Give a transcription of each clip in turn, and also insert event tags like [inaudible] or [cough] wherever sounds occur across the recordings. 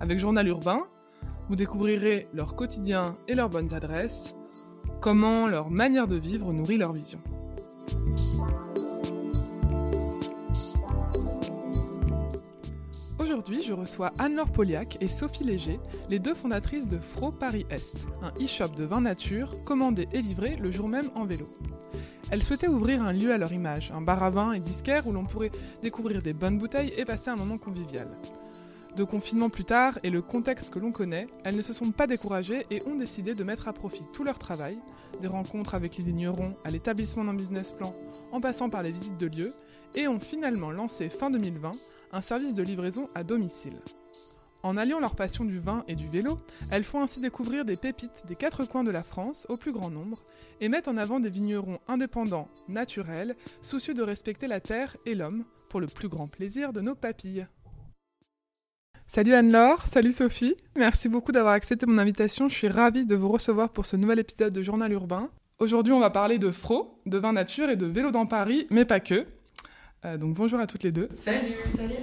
Avec Journal Urbain, vous découvrirez leur quotidien et leurs bonnes adresses, comment leur manière de vivre nourrit leur vision. Aujourd'hui, je reçois Anne-Laure Poliac et Sophie Léger, les deux fondatrices de Fro Paris Est, un e-shop de vin nature commandé et livré le jour même en vélo. Elles souhaitaient ouvrir un lieu à leur image, un bar à vin et disquaire où l'on pourrait découvrir des bonnes bouteilles et passer un moment convivial. Deux confinements plus tard et le contexte que l'on connaît, elles ne se sont pas découragées et ont décidé de mettre à profit tout leur travail, des rencontres avec les vignerons à l'établissement d'un business plan en passant par les visites de lieux, et ont finalement lancé fin 2020 un service de livraison à domicile. En alliant leur passion du vin et du vélo, elles font ainsi découvrir des pépites des quatre coins de la France au plus grand nombre et mettent en avant des vignerons indépendants, naturels, soucieux de respecter la terre et l'homme pour le plus grand plaisir de nos papilles. Salut Anne-Laure, salut Sophie, merci beaucoup d'avoir accepté mon invitation, je suis ravie de vous recevoir pour ce nouvel épisode de Journal Urbain. Aujourd'hui on va parler de fro, de vin nature et de vélo dans Paris, mais pas que. Euh, donc bonjour à toutes les deux. Salut, salut.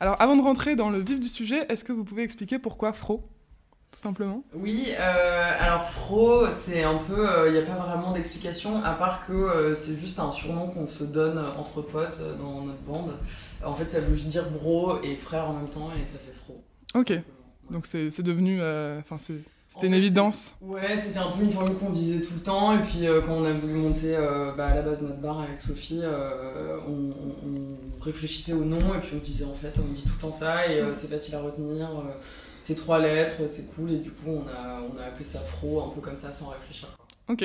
Alors avant de rentrer dans le vif du sujet, est-ce que vous pouvez expliquer pourquoi Fro tout simplement? Oui, euh, alors Fro, c'est un peu, il n'y a pas vraiment d'explication, à part que euh, c'est juste un surnom qu'on se donne entre potes euh, dans notre bande. En fait, ça veut juste dire bro et frère en même temps, et ça fait. Ok, donc c'est devenu, enfin c'est c'était une évidence Ouais, c'était un peu une formule qu'on disait tout le temps. Et puis euh, quand on a voulu monter euh, bah, à la base notre bar avec Sophie, euh, on, on, réfléchissait au nom et puis on disait en fait, on dit tout le temps ça et c'est facile à retenir. c'est trois lettres, c'est cool et du coup on a, on a appelé ça Fro un peu comme ça sans réfléchir. Ok.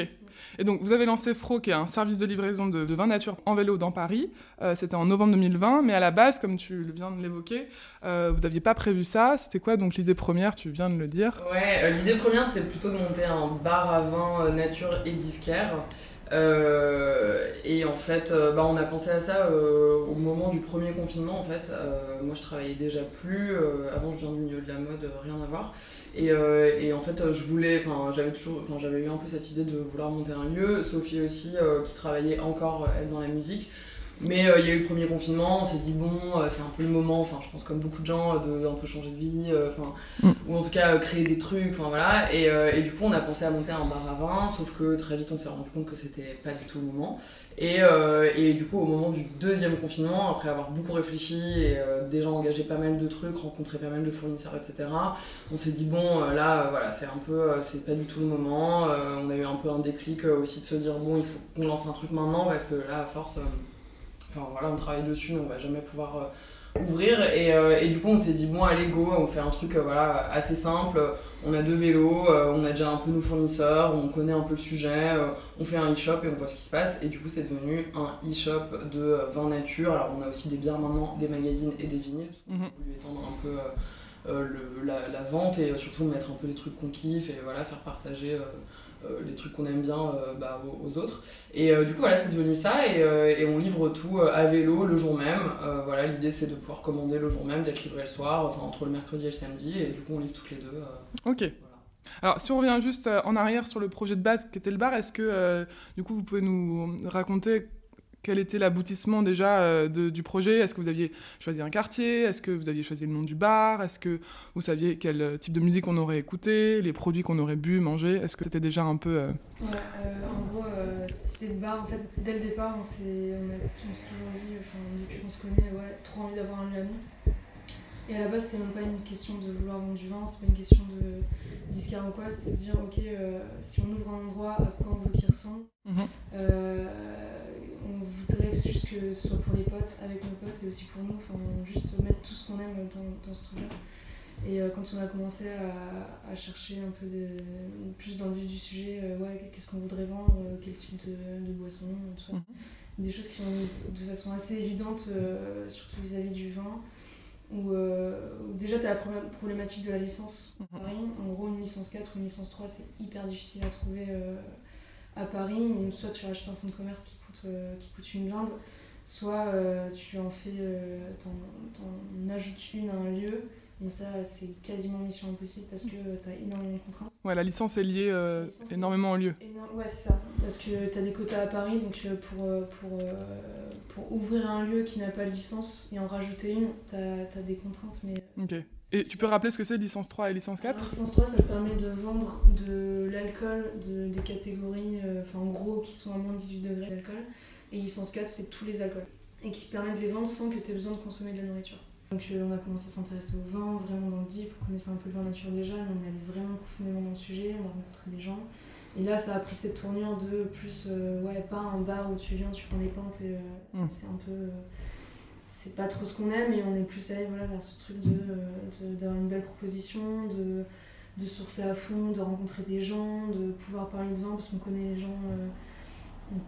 Et donc, vous avez lancé Fro, qui est un service de livraison de, vin nature en vélo dans Paris. Euh, c'était en novembre 2020, mais à la base, comme tu viens de l'évoquer, euh, vous n'aviez pas prévu ça. C'était quoi donc l'idée première Tu viens de le dire? Ouais, euh, l'idée première, c'était plutôt de monter un bar à vin nature et disquaire. Euh, et en fait, euh, bah, on a pensé à ça euh, au moment du premier confinement. En fait, moi, je travaillais déjà plus. avant, je viens du milieu de la mode, rien à voir. Et, et en fait, je voulais, enfin, j'avais toujours, enfin, j'avais eu un peu cette idée de vouloir monter un lieu. Sophie aussi, qui travaillait encore elle dans la musique. Mais euh, il y a eu le premier confinement, on s'est dit bon, euh, c'est un peu le moment, enfin je pense comme beaucoup de gens, euh, de un peu changer de vie, enfin mm. ou en tout cas créer des trucs, enfin voilà. Et, et, du coup on a pensé à monter un bar à vin, sauf que très vite on s'est rendu compte que c'était pas du tout le moment. Et, et, du coup au moment du deuxième confinement, après avoir beaucoup réfléchi et déjà engagé pas mal de trucs, rencontré pas mal de fournisseurs, etc. On s'est dit bon là voilà c'est un peu, c'est pas du tout le moment. on a eu un peu un déclic aussi de se dire bon il faut qu'on lance un truc maintenant parce que là à force Enfin voilà, on travaille dessus, mais on va jamais pouvoir euh, ouvrir. Et, euh, et, du coup, on s'est dit, bon, allez, go, on fait un truc euh, voilà, assez simple. On a deux vélos, on a déjà un peu nos fournisseurs, on connaît un peu le sujet, on fait un e-shop et on voit ce qui se passe. Et du coup, c'est devenu un e-shop de vin nature. Alors, on a aussi des bières maintenant, des magazines et des vinyles, parce qu'on mm voulu étendre un peu le, la, la, vente et surtout mettre un peu les trucs qu'on kiffe et voilà, faire partager euh, les trucs qu'on aime bien euh, bah, aux, autres. Et euh, du coup, voilà, c'est devenu ça. Et, et, on livre tout à vélo le jour même. voilà, l'idée, c'est de pouvoir commander le jour même, d'être livré le soir, enfin entre le mercredi et le samedi. Et du coup, on livre toutes les deux. ok. Alors, si on revient juste en arrière sur le projet de base qui était le bar, est-ce que du coup vous pouvez nous raconter quel était l'aboutissement déjà euh, du projet? Est-ce que vous aviez choisi un quartier? Est-ce que vous aviez choisi le nom du bar? Est-ce que vous saviez quel euh, type de musique on aurait écouté? Les produits qu'on aurait bu, mangé? Est-ce que c'était déjà un peu... Euh, ouais, en gros, idée de bar, en fait, dès le départ, on s'est toujours dit, enfin, depuis qu'on se connaît, ouais, trop envie d'avoir un lieu à nous. Et à la base, c'était même pas une question de vouloir vendre du vin, c'est pas une question de disquaire ou quoi, c'était se dire, ok, si on ouvre un endroit, à quoi on veut qu'il ressemble. Mhm juste que ce soit pour les potes, avec nos potes et aussi pour nous, enfin juste mettre tout ce qu'on aime dans, ce truc-là. Et euh, quand on a commencé à, chercher un peu de, plus dans le vif du sujet, euh, ouais, qu'est-ce qu'on voudrait vendre, euh, quel type de, de boisson, tout ça. Mhm. Des choses qui sont de façon assez évidente, surtout vis-à-vis du vin. où, où déjà tu as la problé- problématique de la licence à Mhm. Paris. En gros, une licence 4 ou une licence 3, c'est hyper difficile à trouver à Paris. Soit tu rachètes un fonds de commerce qui qui coûte une blinde, soit euh, tu en fais, euh, t'en, ajoutes une à un lieu. Et ça, c'est quasiment mission impossible parce que tu as énormément de contraintes. Ouais, la licence est liée euh, licence est- énormément au lieu. Énorme- Ouais, c'est ça. Parce que tu as des quotas à Paris, donc euh, pour, euh, pour, euh, pour ouvrir un lieu qui n'a pas de licence et en rajouter une, tu as, des contraintes. Mais Ok. Et tu peux rappeler ce que c'est licence 3 et licence Alors, 4 licence 3, ça te permet de vendre de l'alcool de, des catégories, euh, enfin en gros, qui sont à moins de 18 degrés d'alcool. Et licence 4, c'est tous les alcools. Et qui permet de les vendre sans que tu aies besoin de consommer de la nourriture. Donc euh, on a commencé à s'intéresser au vin, vraiment dans le deep, on connaissait un peu le vin nature déjà, mais on allait vraiment profondément dans le sujet, on a rencontré des gens. Et là, ça a pris cette tournure de plus, euh, ouais, pas un bar où tu viens, tu prends des pintes et euh, Mm. c'est un peu. C'est pas trop ce qu'on aime, mais on est plus allé voilà, vers ce truc de, euh, de- d'avoir une belle proposition, de, de sourcer à fond, de rencontrer des gens, de pouvoir parler de vin parce qu'on connaît les gens, euh,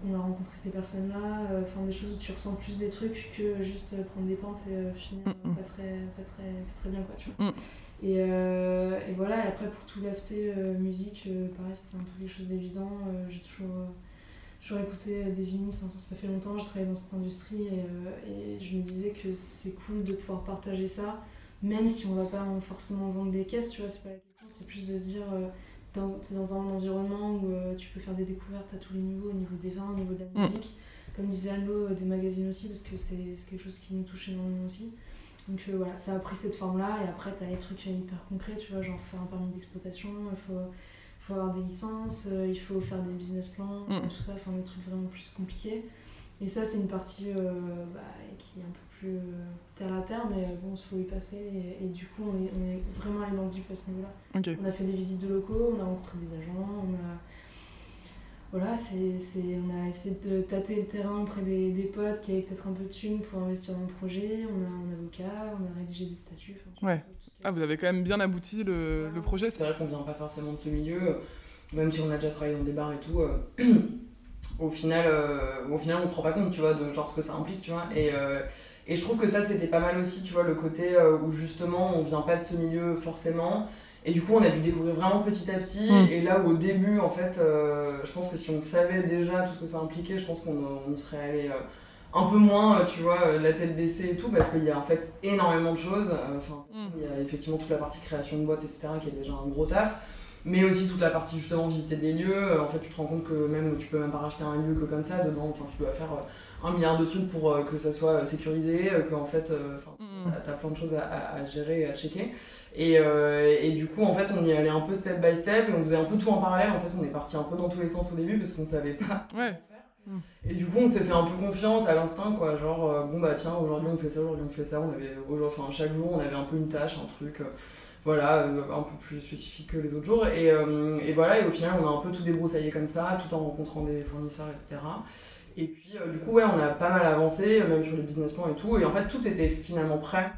on, a rencontré ces personnes-là, euh, enfin des choses où tu ressens plus des trucs que juste prendre des pintes et euh, finir Mm, mm. pas, très, pas, très, pas très bien quoi, tu vois. Mm. Et, et voilà, et après pour tout l'aspect musique, pareil, c'était un peu quelque chose d'évident. j'ai toujours, toujours écouté des vinyles, ça, fait longtemps, j'ai travaillé dans cette industrie et, euh, et je me disais que c'est cool de pouvoir partager ça, même si on va pas en- forcément vendre des caisses, tu vois, c'est pas la question, c'est plus de se dire, euh, dans, t'es dans un environnement où euh, tu peux faire des découvertes à tous les niveaux, au niveau des vins, au niveau de la Mm. musique, comme disait Allo, euh, des magazines aussi, parce que c'est c'est quelque chose qui nous touche énormément aussi. Donc euh, voilà, ça a pris cette forme-là, et après, tu as les trucs hyper concrets, tu vois, genre faire un permis d'exploitation, il faut, faut avoir des licences, euh, il faut faire des business plans, Mm. tout ça, enfin des trucs vraiment plus compliqués. Et ça, c'est une partie euh, bah, qui est un peu plus euh, terre à terre, mais bon, il faut y passer, et, et du coup, on est, on est vraiment allé dans le deep à ce niveau-là. On a fait des visites de locaux, on a rencontré des agents, on a. Voilà, c'est, c'est- on a essayé de tâter le terrain auprès des, des potes qui avaient peut-être un peu de thunes pour investir dans le projet. On a un avocat, on a rédigé des statuts. enfin, Ouais. Ah, vous avez quand même bien abouti le, le projet. C'est vrai qu'on vient pas forcément de ce milieu, même si on a déjà travaillé dans des bars et tout. euh, [clears throat] au final, euh, au final, on se rend pas compte, tu vois, de genre ce que ça implique, tu vois. Et, euh, et je trouve que ça, c'était pas mal aussi, tu vois, le côté euh, où justement, on vient pas de ce milieu forcément. Et du coup, on a dû découvrir vraiment petit à petit. Mm. Et là où au début, en fait, je pense que si on savait déjà tout ce que ça impliquait, je pense qu'on on y serait allé un peu moins, euh, tu vois, euh, la tête baissée et tout, parce qu'il y a en fait énormément de choses. Euh, Enfin, Mm. il y a effectivement toute la partie création de boîte, etc., qui est déjà un gros taf. Mais aussi toute la partie justement visiter des lieux. En fait, tu te rends compte que même tu peux même pas racheter un lieu que comme ça. Dedans, enfin, tu dois faire un milliard de trucs pour que ça soit sécurisé, que en fait, Mm. T'as- T'as plein de choses à, à- à gérer et à checker. Et, euh, et du coup, en fait, on y allait un peu step by step et on faisait un peu tout en parallèle. En fait, on est parti un peu dans tous les sens au début parce qu'on savait pas Ouais. Et du coup, on s'est fait un peu confiance à l'instinct, quoi. Genre, euh, bon bah tiens, aujourd'hui on fait ça, aujourd'hui on fait ça. On avait, aujourd'hui- enfin, chaque jour, on avait un peu une tâche, un truc. euh, voilà, euh, un peu plus spécifique que les autres jours. Et, et voilà, et au final, on a un peu tout débroussaillé comme ça, tout en rencontrant des fournisseurs, etc. Et puis, du coup, ouais, on a pas mal avancé, même sur les business plans et tout. Et en fait, tout était finalement prêt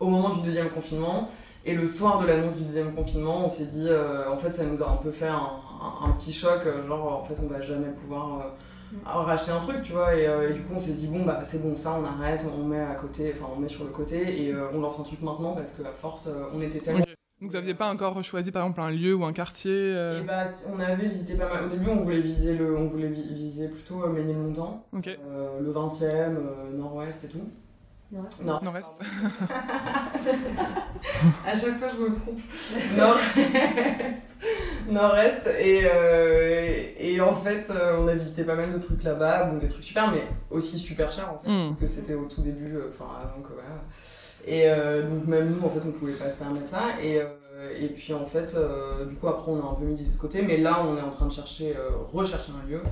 au moment du deuxième confinement. Et le soir de l'annonce du deuxième confinement, on s'est dit, en fait, ça nous a un peu fait un, un- un petit choc, genre, en fait, on va jamais pouvoir Mm. racheter un truc, tu vois. Et, euh, et du coup, on s'est dit, bon, bah, c'est bon, ça, on arrête, on met à côté, enfin, on met sur le côté et euh, on lance un truc maintenant parce qu'à force, euh, on était tellement. Donc vous aviez pas encore choisi par exemple un lieu ou un quartier euh, Et bah, on avait visité pas mal. Au début, on voulait viser, le, on voulait vi- viser plutôt euh, Ménilmontant, Ok. euh, le 20e, euh, Nord-Ouest et tout. Non. Nord-Est. [laughs] [laughs] à chaque fois, je me trompe. Nord-Est. Nord-Est. Et, euh, et en fait, euh, on a visité pas mal de trucs là-bas. Bon, des trucs super, mais aussi super chers en fait. Mm. Parce que c'était au tout début, euh, enfin, avant que voilà. Et donc, même nous, en fait, on pouvait pas se permettre ça. Et, et puis, en fait, euh, du coup, après, on a un peu mis de côté. Mais là, on est en train de chercher, euh, rechercher un lieu.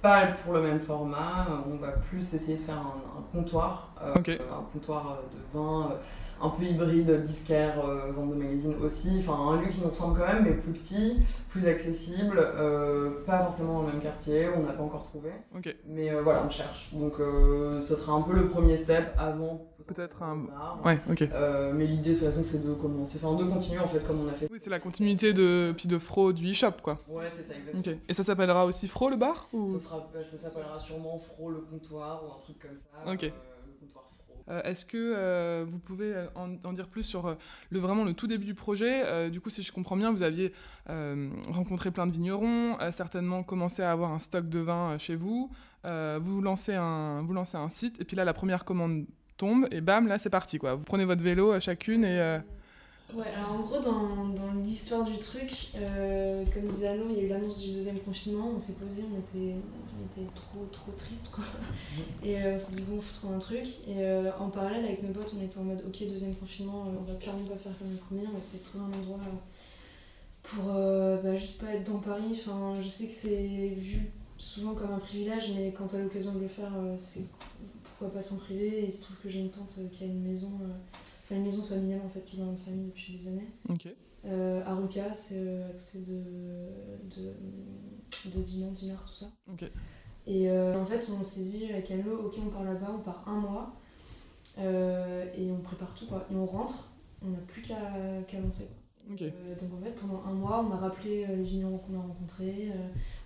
Pas pour le même format. On va plus essayer de faire un, un comptoir. euh, un comptoir de vin. Un peu hybride, disquaire, euh, vente de magazine aussi. Enfin, un lieu qui nous ressemble quand même, mais plus petit, plus accessible, euh, pas forcément dans le même quartier, on n'a pas encore trouvé. Mais euh, voilà, on cherche. Donc, ce sera un peu le premier step avant. Peut-être un- bar. Ouais. Ok. Euh, mais l'idée, de toute façon, c'est de commencer, enfin, de continuer en fait, comme on a fait. Oui, c'est la continuité de puis de Fro du e-shop quoi. Ouais, c'est ça, exactement. Et ça s'appellera aussi Fro le bar ou? Ça, sera- ça s'appellera sûrement Fro le comptoir ou un truc comme ça. Ok. euh. Est-ce que vous pouvez en, dire plus sur le, vraiment le tout début du projet? Du coup, si je comprends bien, vous aviez rencontré plein de vignerons, certainement commencé à avoir un stock de vin chez vous. vous, lancez un, vous lancez un site, et puis là, la première commande tombe, et bam, là, c'est parti. Quoi. Vous prenez votre vélo chacune et... Ouais, alors en gros, dans, dans l'histoire du truc, euh, comme disait Anno, il y a eu l'annonce du deuxième confinement, on s'est posé, on était, on était trop, trop triste quoi. [laughs] Et euh, on s'est dit, bon, faut trouver un truc. Et euh, en parallèle, avec nos potes, on était en mode, ok, deuxième confinement, on va clairement pas faire comme le premier, on va essayer de trouver un endroit pour bah, juste pas être dans Paris. Enfin, je sais que c'est vu souvent comme un privilège, mais quand tu as l'occasion de le faire, c'est pourquoi pas s'en priver. Et il se trouve que j'ai une tante qui a une maison une maison familiale en fait qui est dans la famille depuis des années. Ok. Euh, à Ruka, c'est euh, à côté de, de, de Dinan, Dinard, tout ça. Et euh, en fait, on s'est dit avec Anlo, ok, on part là-bas, on part un mois et on prépare tout quoi. Et on rentre, on n'a plus qu'à qu lancer. Okay. donc en fait, pendant un mois, on a rappelé les vignerons qu'on a rencontrés,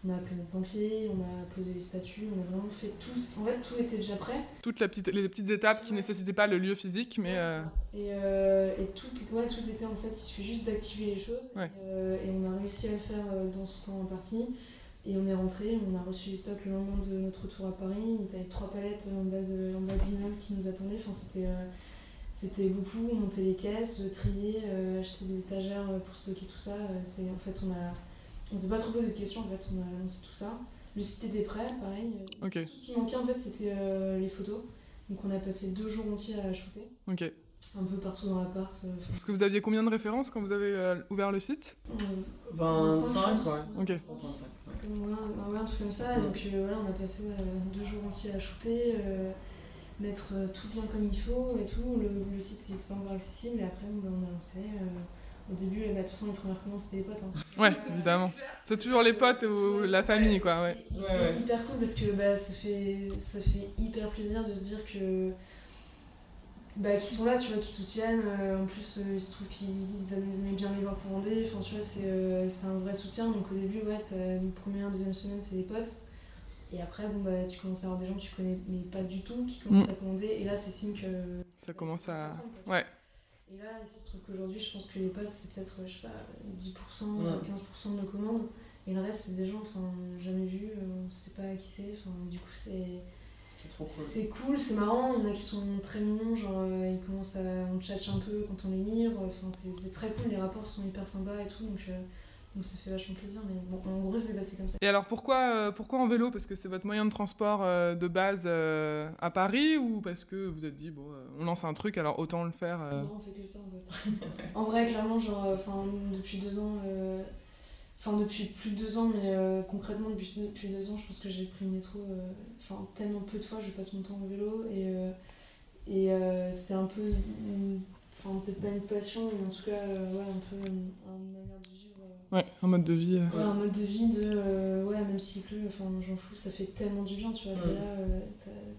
on a appelé notre banquier, on a posé les statuts, on a vraiment fait tout. En fait, tout était déjà prêt. Toutes les petites, les petites étapes qui ne nécessitaient pas le lieu physique, mais. Euh, et, euh, et tout, ouais, tout était en fait, il suffit juste d'activer les choses. Euh, et, on a réussi à le faire dans ce temps en partie. Et on est rentré, on a reçu les stocks le lendemain de notre retour à Paris. Il y avait trois palettes en bas de, en bas de l'immeuble qui nous attendaient. Enfin, c'était. C'était beaucoup, monter les caisses, trier, acheter des étagères pour stocker tout ça. c'est en fait, on a, on s'est pas trop posé de questions, en fait, on a lancé tout ça. Le site était prêt, pareil. Okay. Tout ce qui manquait, en fait, c'était euh, les photos. Donc on a passé deux jours entiers à shooter. Ok. Un peu partout dans l'appart. Euh, Parce que vous aviez combien de références quand vous avez euh, ouvert le site? 25, ouais. Ok. Ouais, ouais, un truc comme ça. Donc voilà, on a passé deux jours entiers à shooter, mettre tout bien comme il faut et tout. Le, site n'était pas encore accessible et après on, on a lancé. Au début, bah, de toute façon, les premières commandes, c'était les potes. Hein. Ouais, évidemment. C'est toujours les potes ou la famille, quoi. Ouais. C'est hyper cool parce que bah, ça, fait, ça fait hyper plaisir de se dire que. Bah, qu'ils sont là, tu vois, qu'ils soutiennent. Euh, en plus, euh, il se trouve qu'ils aimaient bien les voir pour Vendée. Enfin, tu vois, euh, c'est un vrai soutien. Donc, au début, ouais, t'as une première, deuxième semaine, c'est les potes. Et après, bon, bah, tu commences à avoir des gens que tu connais, mais pas du tout, qui commencent mm. à commander. Et là, c'est signe que. Ça commence à. Ouais. Et là, il se trouve qu'aujourd'hui, je pense que les potes, c'est peut-être, je sais pas, 10%, 15% de nos commandes. Et le reste, c'est des gens, enfin, jamais vus, euh, on sait pas qui c'est. Enfin, du coup, c'est. C'est cool, c'est marrant. Il y en a qui sont très mignons, genre euh, ils commencent à. On tchatche un peu quand on les livre. Enfin, c'est très cool, les rapports sont hyper sympas et tout. Donc, euh, donc ça fait vachement plaisir, mais bon, en gros, c'est passé comme ça. Et alors, pourquoi, euh, pourquoi en vélo? Parce que c'est votre moyen de transport euh, de base euh, à Paris ou parce que vous êtes dit, bon, on lance un truc, alors autant le faire Non, on fait que ça en fait. [laughs] en vrai, clairement, genre, enfin, depuis deux ans, enfin, depuis plus de deux ans, mais concrètement, depuis, depuis deux ans, je pense que j'ai pris le métro, enfin, tellement peu de fois, je passe mon temps en vélo et, et c'est un peu, enfin, peut-être pas une passion, mais en tout cas, ouais, un peu une, une manière de Ouais, un mode de vie. Euh. Ouais, un mode de vie de. Euh, ouais, même s'il pleut, enfin, j'en fous, ça fait tellement du bien, tu vois. T'es là, euh,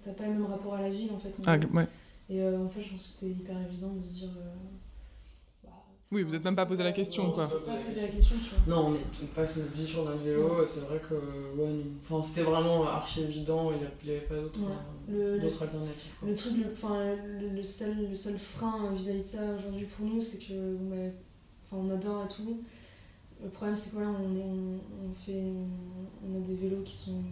t'as pas le même rapport à la ville, en fait. ah, ouais. Et en fait, je pense que c'était hyper évident de se dire. Bah, oui, vous n'êtes même pas posé la question, quoi. pas posé la question, tu vois. Non, mais on passe notre vie sur notre vélo, c'est vrai que ouais, enfin, c'était vraiment archi évident, il n'y avait pas d'autres ouais. alternatives. Le truc, le, le, seul, le seul frein vis-à-vis de ça aujourd'hui pour nous, c'est que bah, on adore et tout, le problème, c'est que on, on, fait, on a des vélos qui sont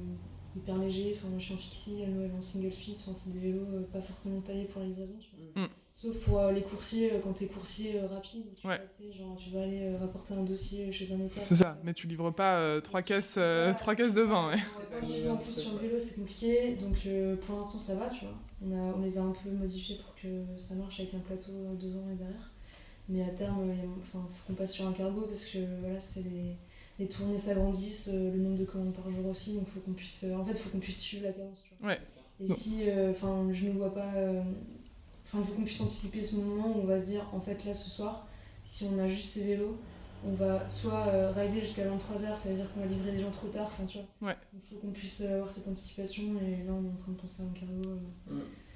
hyper légers. Enfin, moi, je suis en fixie, elle, est en single speed. Enfin, c'est des vélos euh, pas forcément taillés pour la livraison. Tu vois. Mm. Sauf pour euh, les coursiers, euh, quand t'es coursier rapide, tu, ouais. genre, tu vas aller rapporter un dossier chez un notaire. C'est ça, mais tu livres pas trois, caisses, trois caisses de vin. Ouais. Pas en plus sur le vélo, c'est compliqué. Donc pour l'instant, ça va, tu vois. On, a, on les a un peu modifiés pour que ça marche avec un plateau devant et derrière. Mais à terme, il faut qu'on passe sur un cargo parce que voilà, c'est les, les tournées s'agrandissent, euh, le nombre de commandes par jour aussi, donc faut qu'on puisse, euh, en fait, faut qu'on puisse suivre la cadence. Tu vois. Ouais. Et si, euh, enfin, je ne vois pas, enfin, il faut qu'on puisse anticiper ce moment où on va se dire, en fait, là, ce soir, si on a juste ces vélos, on va soit rider jusqu'à 23h, ça veut dire qu'on va livrer des gens trop tard, enfin, tu vois. Ouais. Il faut qu'on puisse avoir cette anticipation, et là, on est en train de penser à un cargo.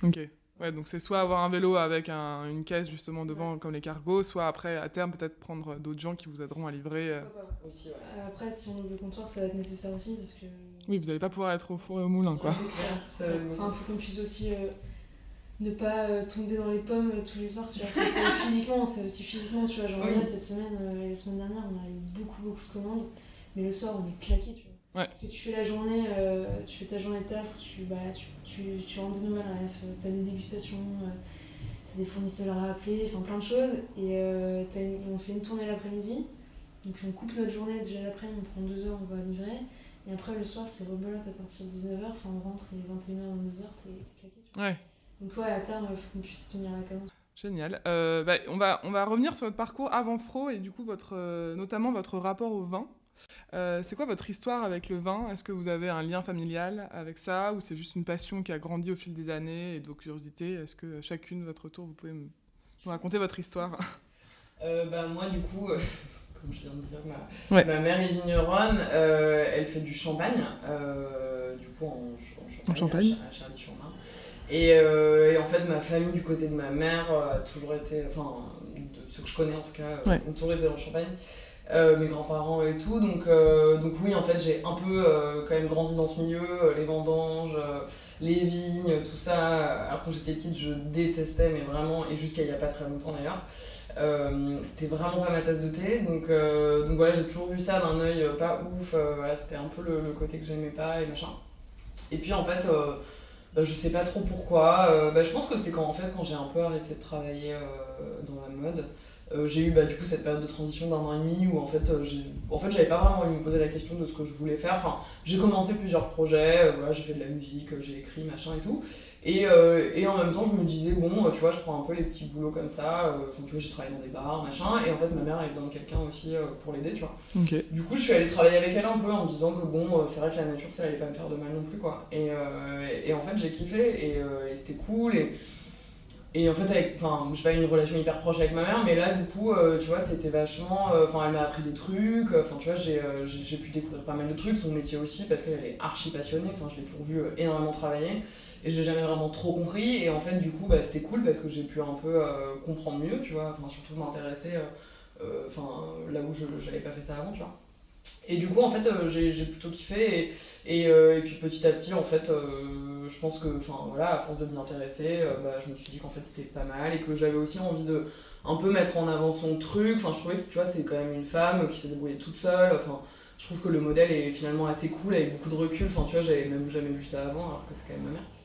Ok. Ouais, donc c'est soit avoir un vélo avec un, une caisse justement devant comme les cargos, soit après à terme peut-être prendre d'autres gens qui vous aideront à livrer. Euh. Euh, après, si on ouvre le comptoir, ça va être nécessaire aussi parce que. Oui, vous n'allez pas pouvoir être au four et au moulin quoi. Enfin, il faut qu'on puisse aussi. Euh, ne pas euh, tomber dans les pommes euh, tous les soirs, tu vois. Enfin, c'est [laughs] physiquement, c'est aussi physiquement, tu vois. Genre Oui. là, cette semaine, euh, la semaine dernière, on a eu beaucoup, beaucoup de commandes, mais le soir, on est claqué, tu vois. Ouais. Parce que tu fais la journée, euh, tu fais ta journée de taf, tu, bah, tu, tu, tu rentres nouvelles euh, t'as des dégustations, euh, t'as des fournisseurs à rappeler, enfin plein de choses, et euh, une- on fait une tournée l'après-midi, donc on coupe notre journée déjà l'après-midi, on prend deux heures, on va livrer, et après le soir, c'est rebelote à partir de 19h, enfin on rentre, est 21h, 22h, t'es t'es claqué, tu vois. Ouais. Donc ouais, à terme, il faut qu'on puisse tenir la cadence. Génial. Bah, on, va, on va revenir sur votre parcours avant Fro et du coup, votre, notamment votre rapport au vin. Euh, c'est quoi votre histoire avec le vin? Est-ce que vous avez un lien familial avec ça? Ou c'est juste une passion qui a grandi au fil des années et de vos curiosités? Est-ce que chacune, votre tour, vous pouvez me, me raconter votre histoire? [laughs] Euh, bah, moi, du coup, euh, [laughs] comme je viens de dire, ma, Ouais. ma mère est vigneronne, euh, elle fait du champagne, du coup en, en Champagne, En Champagne. à, Cha- à Charlie-sur-Marne. Et, et en fait, ma famille du côté de ma mère a toujours été, enfin, de ceux que je connais en tout cas, Ouais. ont toujours été en Champagne. Euh, mes grands-parents et tout, donc, euh, donc oui, en fait, j'ai un peu euh, quand même grandi dans ce milieu, les vendanges, les vignes, tout ça. Alors quand j'étais petite, je détestais, mais vraiment, et jusqu'à il y a pas très longtemps d'ailleurs. C'était vraiment pas ma tasse de thé, donc, donc voilà, j'ai toujours vu ça d'un œil pas ouf, c'était un peu le, côté que j'aimais pas et machin. Et puis en fait, bah, je sais pas trop pourquoi, bah, je pense que c'est quand, en fait, quand j'ai un peu arrêté de travailler dans la mode, euh, j'ai eu bah, du coup cette période de transition d'un an et demi où en fait, euh, en fait j'avais pas vraiment envie de me poser la question de ce que je voulais faire. Enfin, j'ai commencé plusieurs projets, euh, voilà, j'ai fait de la musique, euh, j'ai écrit, machin et tout. Et, et en même temps, je me disais, bon, tu vois, je prends un peu les petits boulots comme ça. Enfin, tu vois, j'ai travaillé dans des bars, machin. Et en fait, ma mère avait besoin de quelqu'un aussi pour l'aider, tu vois. Ok. Du coup, je suis allée travailler avec elle un peu en me disant que bon, c'est vrai que la nature, ça allait pas me faire de mal non plus, quoi. Et, et en fait, j'ai kiffé et, et c'était cool. Et, et en fait, avec, enfin, j'ai pas une relation hyper proche avec ma mère, mais là, du coup, euh, tu vois, c'était vachement. euh, Enfin, elle m'a appris des trucs. Enfin, tu vois, j'ai euh, j'ai- pu découvrir pas mal de trucs. Son métier aussi, parce qu'elle est archi passionnée. Enfin, je l'ai toujours vu euh, énormément travailler. Et je l'ai jamais vraiment trop compris. Et en fait, du coup, bah, c'était cool parce que j'ai pu un peu euh, comprendre mieux, tu vois. Enfin, surtout m'intéresser. euh, euh, Enfin, là où je j'avais pas fait ça avant, tu vois. Et du coup, en fait, euh, j'ai j'ai plutôt kiffé. Euh, et puis petit à petit, en fait, euh, je pense que, enfin voilà, à force de m'y intéresser, bah, je me suis dit qu'en fait c'était pas mal et que j'avais aussi envie de un peu mettre en avant son truc. Enfin, je trouvais que tu vois, c'est quand même une femme qui s'est débrouillée toute seule. Enfin, je trouve que le modèle est finalement assez cool avec beaucoup de recul. Enfin, tu vois, j'avais même jamais vu ça avant, alors que c'est quand même ma mère.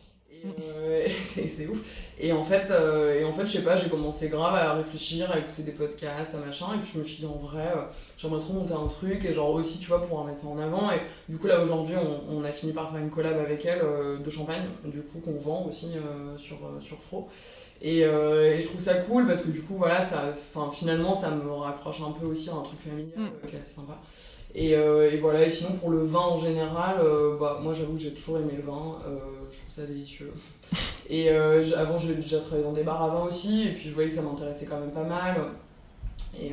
Euh, [laughs] c'est ouf. Et en fait, euh, et en fait, je sais pas, j'ai commencé grave à réfléchir, à écouter des podcasts, à machin, et puis je me suis dit en vrai, euh, j'aimerais trop monter un truc, et genre aussi, tu vois, pouvoir mettre ça en avant. Et du coup, là aujourd'hui, on, on a fini par faire une collab avec elle de champagne, du coup, qu'on vend aussi sur, sur Fro. Et, et je trouve ça cool parce que du coup, voilà, ça, enfin, finalement, ça me raccroche un peu aussi à un truc familial Mm. qui est assez sympa. Et, euh, et voilà, et sinon pour le vin en général, euh, bah, moi j'avoue que j'ai toujours aimé le vin, euh, je trouve ça délicieux. [laughs] Et avant j'ai déjà travaillé dans des bars à vin aussi, et puis je voyais que ça m'intéressait quand même pas mal. Et,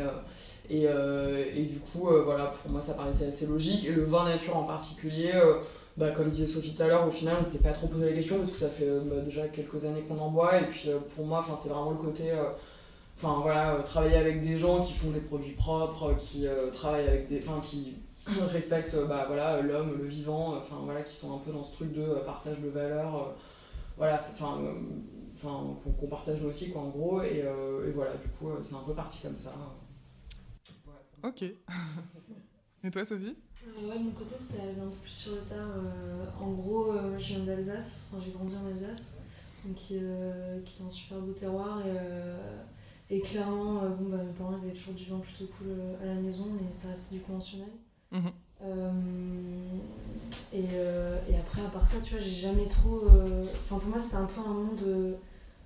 et, euh, et du coup, euh, voilà, pour moi ça paraissait assez logique. Et le vin nature en particulier, euh, bah, comme disait Sophie tout à l'heure, au final on ne s'est pas trop posé la question parce que ça fait bah, déjà quelques années qu'on en boit, et puis pour moi c'est vraiment le côté. Euh, Enfin voilà, euh, travailler avec des gens qui font des produits propres, qui euh, travaillent avec des. Enfin qui [coughs] respectent euh, bah, voilà, euh, l'homme, le vivant, euh, enfin voilà, qui sont un peu dans ce truc de euh, partage de valeurs. euh, voilà, enfin. euh, Enfin, qu'on partage nous aussi, quoi, en gros, et, euh, et voilà, du coup, euh, c'est un peu parti comme ça. Ok. [laughs] Et toi, Sophie? Euh, ouais, de mon côté, c'est arrivé un peu plus sur le tard. euh, en gros, euh, je viens d'Alsace, enfin j'ai grandi en Alsace, donc qui, euh, qui est un super beau terroir. Et, euh, et clairement, euh, bon, bah, mes parents ils avaient toujours du vin plutôt cool euh, à la maison, mais ça restait du conventionnel. Mhm. Euh, et, et après, à part ça, tu vois, j'ai jamais trop. Enfin, pour moi, c'était un peu un monde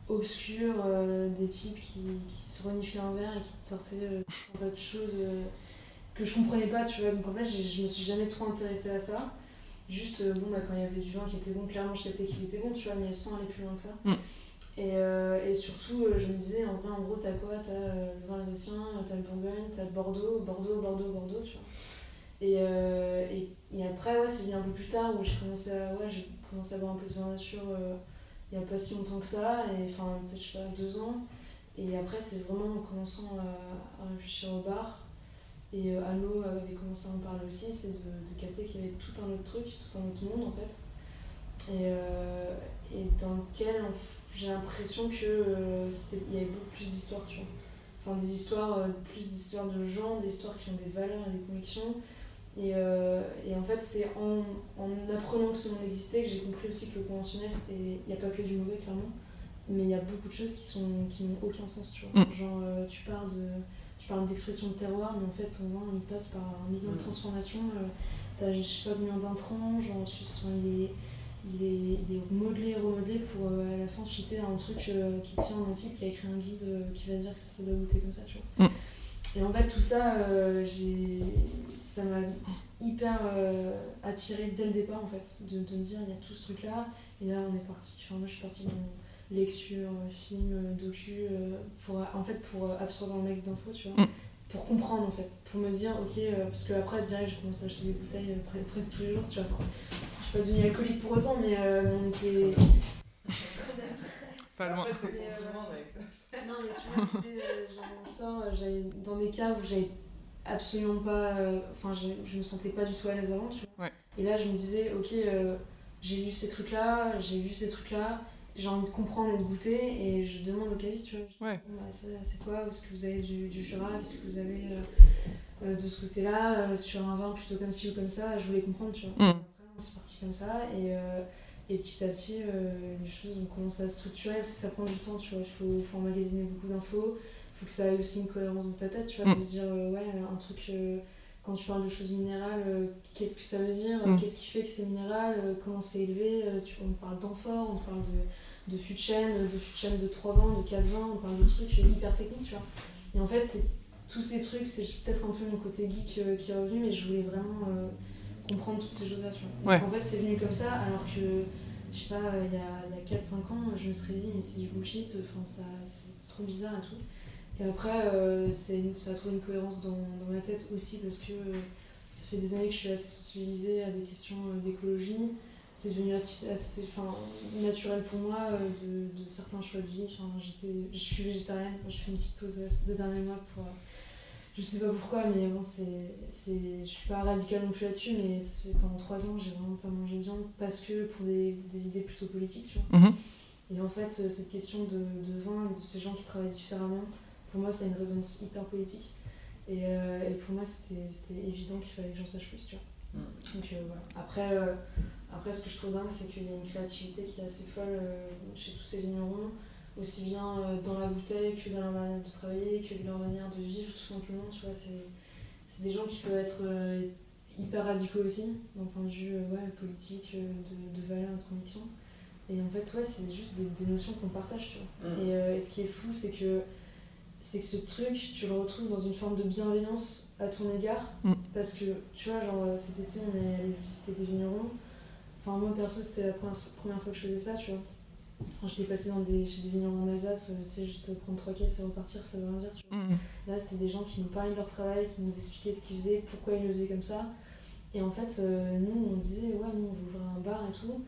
obscur, euh, des types qui, qui se reniflaient un verre et qui sortaient euh, tout un tas de choses euh, que je comprenais pas, tu vois. Donc en fait, je me suis jamais trop intéressée à ça. Juste, bon, bah, quand il y avait du vin qui était bon, clairement, je captais qu'il était bon, tu vois, mais sans aller plus loin que ça. Mm. Et, euh, et surtout, euh, je me disais, en vrai, en gros, t'as quoi? T'as euh, le vin alsacien, t'as le Bourgogne, t'as Bordeaux, Bordeaux, Bordeaux, Bordeaux, tu vois. Et, et, après, ouais, c'est bien un peu plus tard où j'ai commencé à, ouais, commencé à boire un peu de vin nature il n'y a pas si longtemps que ça, et enfin, peut-être, je sais pas, deux ans. Et après, c'est vraiment en commençant à, à réfléchir au bar. Et euh, avait commencé à en parler aussi, c'est de, capter qu'il y avait tout un autre truc, tout un autre monde en fait. Et, et dans lequel j'ai l'impression que euh, y avait beaucoup plus d'histoires, tu vois. Enfin, des histoires, euh, plus d'histoires de gens, des histoires qui ont des valeurs et des convictions. Et, euh, et en fait, c'est en, en apprenant que ce monde existait que j'ai compris aussi que le conventionnel, il n'y a pas que du mauvais, clairement. Mais il y a beaucoup de choses qui sont qui n'ont aucun sens, tu vois. Mm. Genre, euh, tu parles de tu parles d'expression de terroir, mais en fait, ton vin, il passe par un million de Mm. transformations. T'as je sais pas combien d'intrants, genre, tu sens, il est, il est, il est modelé, remodelé pour euh, à la fin chuter un truc euh, qui tient un type qui a écrit un guide euh, qui va dire que ça, ça doit goûter comme ça, tu vois. Mm. Et en fait, tout ça, j'ai ça m'a hyper attiré dès le départ, en fait, de, de me dire, il y a tout ce truc-là, et là, on est parti. Enfin, moi, je suis partie dans lecture, film, docu, pour, en fait, pour absorber un max d'infos, tu vois. Mm. Pour comprendre, en fait. Pour me dire, ok, parce que après, direct, j'ai commencé à acheter des bouteilles pre- presque tous les jours, tu vois. Enfin, suis pas devenue alcoolique pour autant, mais euh, on était. Pas loin. Après, euh, avec ça. Non, mais tu vois, c'était euh, genre euh, j'allais dans des caves où j'avais absolument pas. euh, Enfin, j'ai- je me sentais pas du tout à l'aise avant, tu vois. Ouais. Et là, je me disais, ok, euh, j'ai lu ces trucs-là, j'ai vu ces trucs-là, j'ai envie de comprendre et de goûter, et je demande au caviste, tu vois. Ouais. Bah, ça, c'est quoi? Est-ce que vous avez du, du Jura? Est-ce que vous avez euh, euh, de ce côté-là euh, Sur un vin plutôt comme ci ou comme ça? Je voulais comprendre, tu vois. Mm. Parti comme ça, et. euh, et petit à petit, euh, les choses ont commencé à se structurer parce que ça prend du temps, tu vois. Il faut, faut emmagasiner beaucoup d'infos. Il faut que ça ait aussi une cohérence dans ta tête, tu vois. Mm. De se dire, euh, ouais, un truc, quand tu parles de choses minérales, euh, qu'est-ce que ça veut dire Mm. Qu'est-ce qui fait que c'est minéral euh, Comment c'est élevé euh, tu, On parle d'amphore, on parle de, de fût de chêne, de fût de chêne de 3 vents, de 4 vents, on parle de trucs hyper techniques, tu vois. Et en fait, c'est tous ces trucs, c'est peut-être un peu mon côté geek qui est revenu, mais je voulais vraiment comprendre toutes ces choses-là. Ouais. En fait, c'est venu comme ça, alors que, je sais pas, euh, il y a, a 4-5 ans, je me serais dit, mais c'est du bullshit, c'est trop bizarre et tout. Et après, euh, ça a trouvé une cohérence dans, dans ma tête aussi, parce que euh, ça fait des années que je suis assez sensibilisée à des questions euh, d'écologie. C'est devenu assez, assez naturel pour moi de, de certains choix de vie. Je suis végétarienne, je fais une petite pause ces deux derniers mois pour. Je sais pas pourquoi, mais bon, c'est, c'est, je suis pas radicale non plus là-dessus, mais c'est- pendant trois ans, j'ai vraiment pas mangé de viande parce que pour des, des idées plutôt politiques, tu vois. Mhm. Et en fait, euh, cette question de, de vin, de ces gens qui travaillent différemment, pour moi, ça a une résonance hyper politique. Et, euh, et pour moi, c'était c'était évident qu'il fallait que j'en sache plus, tu vois. Mm. Donc euh, voilà. Après, euh, après, ce que je trouve dingue, c'est qu'il y a une créativité qui est assez folle euh, chez tous ces vignerons, aussi bien euh, dans la bouteille que dans leur manière de travailler, que de leur manière de vivre, tout simplement. Tu vois, c'est c'est des gens qui peuvent être euh, hyper radicaux aussi, d'un point de vue euh, ouais, politique, de, de valeurs et de conviction. Et en fait, ouais, c'est juste des, des notions qu'on partage, tu vois. Mm. Et, euh, et ce qui est fou, c'est que, c'est que ce truc, tu le retrouves dans une forme de bienveillance à ton égard. Mm. Parce que, tu vois, genre cet été, on est allé visiter des vignerons. Enfin, moi perso, c'était la première, première fois que je faisais ça, tu vois. Quand j'étais passée dans des, chez des vignerons en Alsace, euh, tu sais, juste prendre trois caisses et repartir, ça veut rien dire, tu vois. Mhm. Là, c'était des gens qui nous parlaient de leur travail, qui nous expliquaient ce qu'ils faisaient, pourquoi ils le faisaient comme ça. Et en fait, euh, nous, on disait, ouais, nous, on veut ouvrir un bar et tout,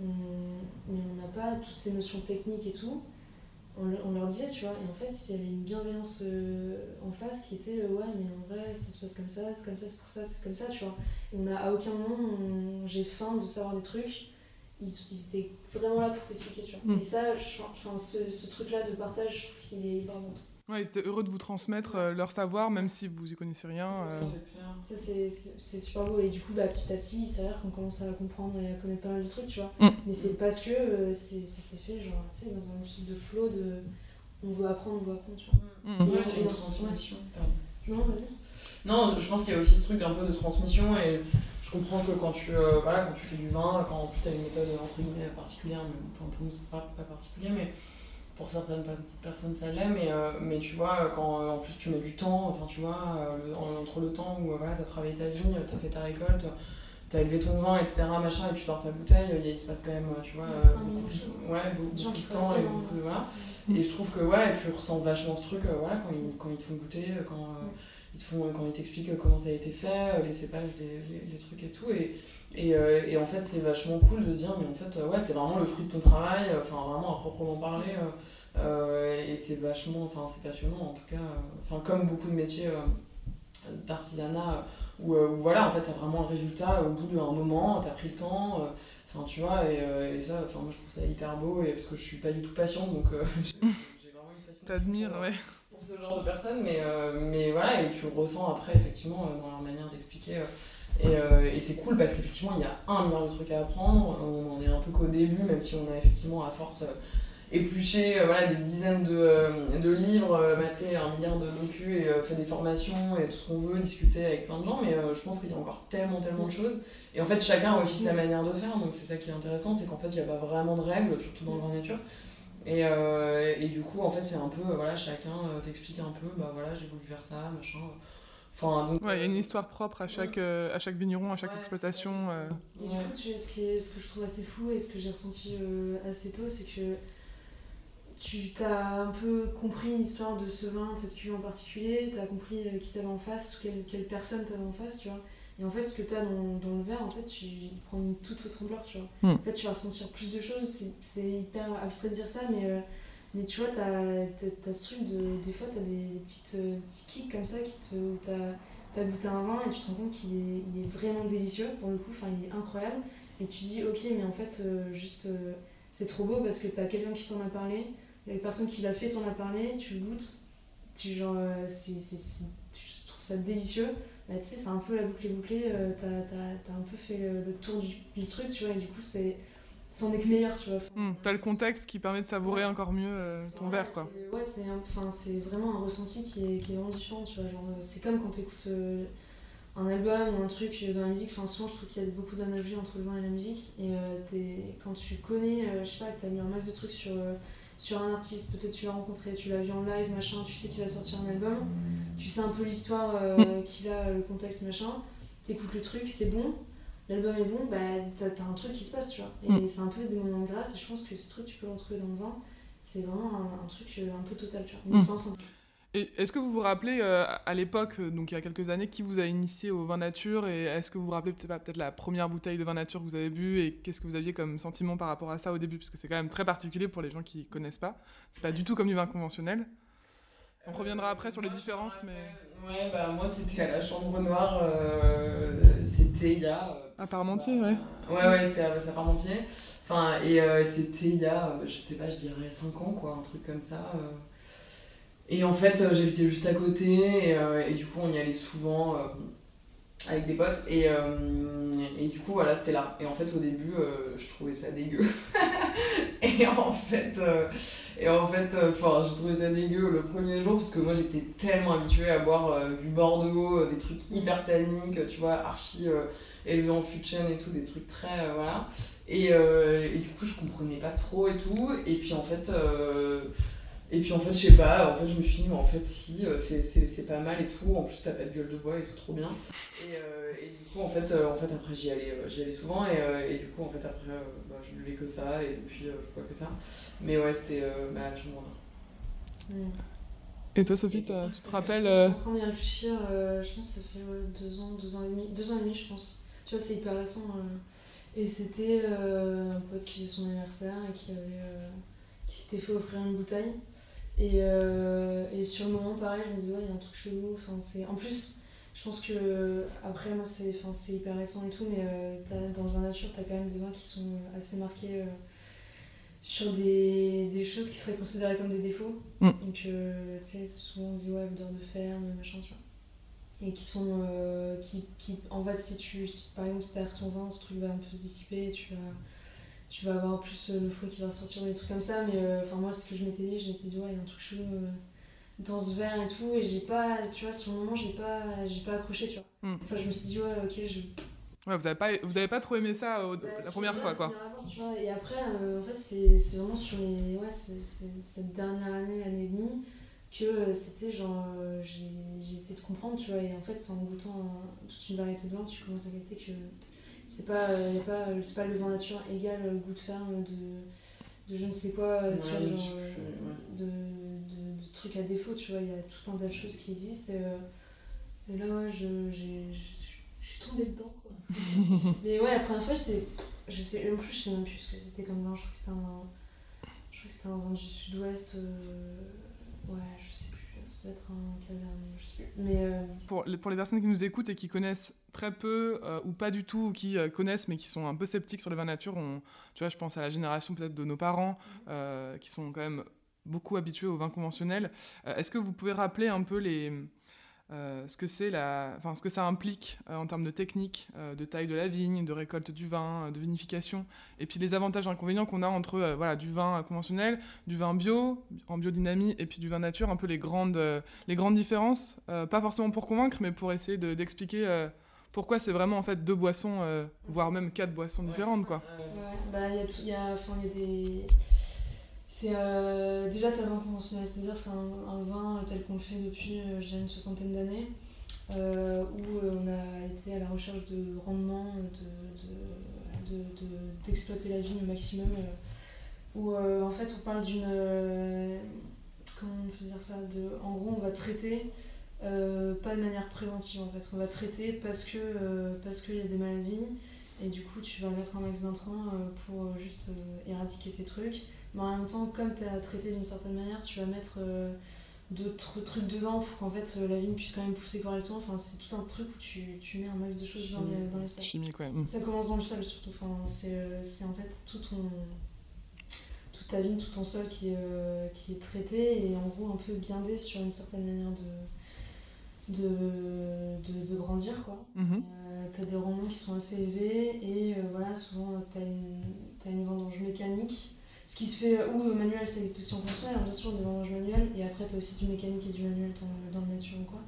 on- mais on n'a pas toutes ces notions techniques et tout. On, le- on leur disait, tu vois, et en fait, il y avait une bienveillance euh, en face qui était, euh, ouais, mais en vrai, ça se passe comme ça, c'est comme ça, c'est pour ça, c'est comme ça, tu vois. Et on a, à aucun moment, on- j'ai faim de savoir des trucs. Ils, ils étaient vraiment là pour t'expliquer, tu vois. Mm. Et ça, je- enfin, ce, ce truc-là de partage, je trouve qu'il est hyper bon. Ouais, ils étaient heureux de vous transmettre euh, leur savoir, même si vous y connaissez rien. euh. Ça, c'est- super beau. Et du coup, bah, petit à petit, il s'avère qu'on commence à comprendre et à connaître pas mal de trucs, tu vois. Mm. Mais c'est parce que euh, c'est- ça s'est fait, genre, tu sais, dans un espèce de flow de. On veut apprendre, on veut apprendre, tu vois. Ouais, Et c'est une on- transmission. Non, vas-y. Non, je pense qu'il y a aussi ce truc d'un peu de transmission et comprends que quand tu, euh, voilà, quand tu fais du vin, quand en plus tu as une méthode entre guillemets particulière, enfin pour nous c'est pas, pas particulier, mais pour certaines per- personnes ça l'est, mais, euh, mais tu vois, quand euh, en plus tu mets du temps, enfin tu vois, le- entre le temps où voilà, tu as travaillé ta vie, tu as fait ta récolte, tu as élevé ton vin, etc., machin, et tu sors ta bouteille, il, se passe quand même, tu vois, beaucoup, de ouais, beaucoup, de temps et beaucoup de- énormément. voilà. Et je trouve que ouais, tu ressens vachement ce truc voilà, quand, ils, quand ils te font goûter, quand, ils te font, quand ils t'expliquent euh, comment ça a été fait, euh, les cépages, les, les, les trucs et tout. Et, et, euh, et en fait, c'est vachement cool de se dire, mais en fait, euh, ouais, c'est vraiment le fruit de ton travail, euh, enfin vraiment à proprement parler. euh, euh, et c'est vachement, enfin c'est passionnant en tout cas. euh, Enfin, comme beaucoup de métiers euh, d'artisanat, euh, où, euh, où voilà, en fait, t'as vraiment le résultat au bout d'un moment, t'as pris le temps. euh, Enfin, tu vois, et, euh, et ça, enfin, moi je trouve ça hyper beau, et parce que je suis pas du tout patiente, donc euh, [laughs] j'ai vraiment une. T'admires, euh, ouais. Ce genre de personnes, mais, euh, mais voilà, et tu le ressens après, effectivement, euh, dans leur manière d'expliquer. euh, et, et c'est cool parce qu'effectivement, il y a un milliard de trucs à apprendre. On en est un peu qu'au début, même si on a effectivement à force épluché euh, voilà, des dizaines de, euh, de livres, euh, maté un milliard de docus et fait des formations et tout ce qu'on veut, discuter avec plein de gens. Mais je pense qu'il y a encore tellement, tellement de choses. Et en fait, chacun a aussi sa manière de faire. Donc c'est ça qui est intéressant, c'est qu'en fait, il n'y a pas vraiment de règles, surtout dans le grand nature. Et, euh, et du coup, en fait, c'est un peu, euh, voilà, chacun euh, t'explique un peu, bah voilà, j'ai voulu faire ça, machin. Enfin, donc, Ouais, il y a une histoire propre à chaque, euh, à chaque vigneron, à chaque Ouais, exploitation. euh. Et du coup, tu, ce, qui est- ce que je trouve assez fou et ce que j'ai ressenti euh, assez tôt, c'est que tu as un peu compris l'histoire de ce vin, de cette cuve en particulier, tu as compris qui t'avait en face, quelle, quelle personne t'avait en face, tu vois. Et en fait, ce que tu as dans, dans le verre, en fait, tu il prend une toute autre ampleur, tu vois. Hmm. En fait, tu vas ressentir plus de choses, c'est- hyper abstrait de dire ça, mais, euh, mais tu vois, tu as, ce truc de. Des fois, tu as des, petites, euh, petits kicks comme ça qui te. où t'as- T'as goûté un vin et tu te rends compte qu'il est, il est vraiment délicieux pour le coup, enfin il est incroyable. Et tu dis ok mais en fait euh, juste c'est trop beau parce que t'as quelqu'un qui t'en a parlé, la personne qui l'a fait t'en a parlé, tu le goûtes, tu genre c'est- tu trouves ça délicieux. Bah, tu sais c'est un peu la boucle est bouclée, euh, t'as, t'as, t'as un peu fait le, le tour du, du truc tu vois et du coup c'est c'en est que meilleur tu vois. Hmm, T'as le contexte qui permet de savourer encore mieux euh, ton verre, quoi. c'est- Ouais, c'est enfin, c'est vraiment un ressenti qui est, qui est vraiment différent, tu vois. Genre, euh, c'est comme quand tu écoutes un album ou un truc dans la musique. Enfin, souvent, je trouve qu'il y a beaucoup d'analogies entre le vin et la musique. Et t'es- quand tu connais, je sais pas, que tu as mis un max de trucs sur, sur un artiste, peut-être tu l'as rencontré, tu l'as vu en live, machin, tu sais qu'il va sortir un album, tu sais un peu l'histoire euh, qu'il a, le contexte, machin. T'écoutes le truc, c'est bon. L'album est bon, bah t'as t'as un truc qui se passe, tu vois. Et Mm. c'est un peu des moments de grâce, et je pense que ce truc, tu peux le retrouver dans le vin c'est vraiment un, un truc euh, un peu total, tu vois. Une Mm. expérience un peu- est-ce que vous vous rappelez, euh, à l'époque, euh, donc il y a quelques années, qui vous a initié au vin nature Et est-ce que vous vous rappelez peut-être la première bouteille de vin nature que vous avez bu Et qu'est-ce que vous aviez comme sentiment par rapport à ça au début? Parce que c'est quand même très particulier pour les gens qui connaissent pas. C'est pas du tout comme du vin conventionnel. On reviendra après sur les différences, mais Ouais, bah moi c'était à la Chambre Noire, euh, c'était il y a. à Parmentier, ouais. Ouais, ouais, c'était à à Parmentier. Enfin, et euh, c'était il y a, je sais pas, je dirais 5 ans, quoi, un truc comme ça. euh. Et en fait, euh, j'habitais juste à côté, et, euh, et du coup, on y allait souvent euh, avec des potes. Et, et du coup, voilà, c'était là. Et en fait, au début, je trouvais ça dégueu. [laughs] et en fait, et en fait j'ai trouvé ça dégueu le premier jour, parce que moi, j'étais tellement habituée à boire du Bordeaux, des trucs hyper tanniques, tu vois, archi. élevé en chêne et tout, des trucs très. voilà. Et, et du coup, je comprenais pas trop et tout. Et puis en fait. Et puis en fait, je sais pas, en fait, je me suis dit, mais en fait, si, euh, c'est- c'est c'est pas mal et tout. En plus, t'as pas de gueule de bois et tout, trop bien. Et, euh, et du coup, en fait, euh, en fait après, j'y allais, j'y allais souvent. Et, euh, et du coup, en fait, après, bah, je buvais que ça. Et depuis, je bois que ça. Mais ouais, c'était la chambre. Mm. Et toi, Sophie, tu te rappelles Je suis en train d'y réfléchir, euh, je pense que ça fait ouais, deux ans, deux ans et demi, deux ans et demi, je pense. Tu vois, c'est hyper récent. euh. Et c'était euh, un pote qui faisait son anniversaire et qui avait, euh, qui s'était fait offrir une bouteille. Et, euh, et sur le moment, pareil, je me disais, ouais, il y a un truc chelou. Enfin, c'est... En plus, je pense que, après, moi, c'est, enfin, c'est hyper récent et tout, mais euh, t'as- dans vin nature, tu as quand même des vins qui sont assez marqués euh, sur des, des choses qui seraient considérées comme des défauts. Mm. Donc, euh, tu sais, souvent on dit, ouais, odeur de ferme, machin, tu vois. Et qui sont. euh, qui, qui, en fait, si tu. par exemple, si t'arrêtes ton vin, ce truc va un peu se dissiper, tu vas tu vas avoir plus euh, le fruit qui va ressortir, des trucs comme ça. Mais euh, enfin, moi, ce que je m'étais dit, je m'étais dit, ouais, il y a un truc chelou euh, dans ce verre et tout. Et j'ai pas, tu vois, sur le moment, j'ai pas, j'ai pas accroché, tu vois. Hmm. Enfin, je me suis dit, ouais, ok, je. Ouais, vous avez pas, vous avez pas trop aimé ça au- Ouais, la première fois, quoi. tu vois. Et après, euh, en fait, c'est c'est vraiment sur les, ouais, cette dernière année, année et demie, que euh, c'était genre. euh, j'ai j'ai essayé de comprendre, tu vois. Et en fait, c'est en goûtant toute une variété de vins, tu commences à capter que c'est pas, euh, y a pas, c'est pas le vin nature égal euh, goût de ferme de, de je ne sais quoi, euh, tu vois, Ouais, genre, je- euh, je- de, de, de trucs à défaut, tu vois. Il y a tout un tas de choses qui existent. Et, euh, et là, ouais, je, je, je suis tombée dedans, quoi. [laughs] Mais ouais, la première fois, c'est. Je sais, en plus, je sais même plus ce que c'était comme vin. Je crois que c'était un. Je crois que c'était un vin du sud-ouest. euh, Ouais, je sais un je sais plus. Mais euh, Pour les, pour les personnes qui nous écoutent et qui connaissent très peu euh, ou pas du tout, ou qui euh, connaissent mais qui sont un peu sceptiques sur les vins nature, on, tu vois, je pense à la génération peut-être de nos parents euh, qui sont quand même beaucoup habitués aux vins conventionnels. Est-ce que vous pouvez rappeler un peu les, euh, ce, que c'est la, enfin, ce que ça implique euh, en termes de technique, euh, de taille de la vigne, de récolte du vin, de vinification, et puis les avantages et inconvénients qu'on a entre voilà, du vin conventionnel, du vin bio, en biodynamie, et puis du vin nature, un peu les grandes, les grandes différences, pas forcément pour convaincre, mais pour essayer de- d'expliquer pourquoi c'est vraiment en fait deux boissons, voire même quatre boissons différentes, quoi. Bah y a tout, il y a, enfin il y a des, c'est euh, déjà le vin conventionnel, c'est-à-dire c'est un, vin tel qu'on le fait depuis euh, dirais une soixantaine d'années, euh, où euh, on a été à la recherche de rendement, de, de, de- de- d'exploiter la vigne au maximum, euh, où euh, en fait on parle d'une, euh, comment on peut dire ça, de, en gros on va traiter euh, pas de manière préventive en fait, on va traiter parce euh, parce qu'il y a des maladies et du coup, tu vas mettre un max d'intrants euh, pour euh, juste euh, éradiquer ces trucs. Mais en même temps, comme tu as traité d'une certaine manière, tu vas mettre euh, d'autres trucs dedans pour qu'en fait euh, la vigne puisse quand même pousser correctement. Enfin, c'est tout un truc où tu, tu mets un max de choses dans les, dans les sacs. Chimique, ouais. mm. Ça commence dans le sol surtout. Enfin, c'est, euh, c'est en fait tout ton, toute ta vigne, tout ton sol qui, est, euh, qui est traité et en gros un peu guindé sur une certaine manière de, de, de, de grandir. Quoi. Mhm. Euh, t'as des rendements qui sont assez élevés et euh, voilà, souvent t'as une, t'as une vendange mécanique. Ce qui se fait, ou manuel, ça existe aussi en hein, bien sûr, des vendanges manuelles, et après t'as aussi du mécanique et du manuel dans, dans le nature ou quoi.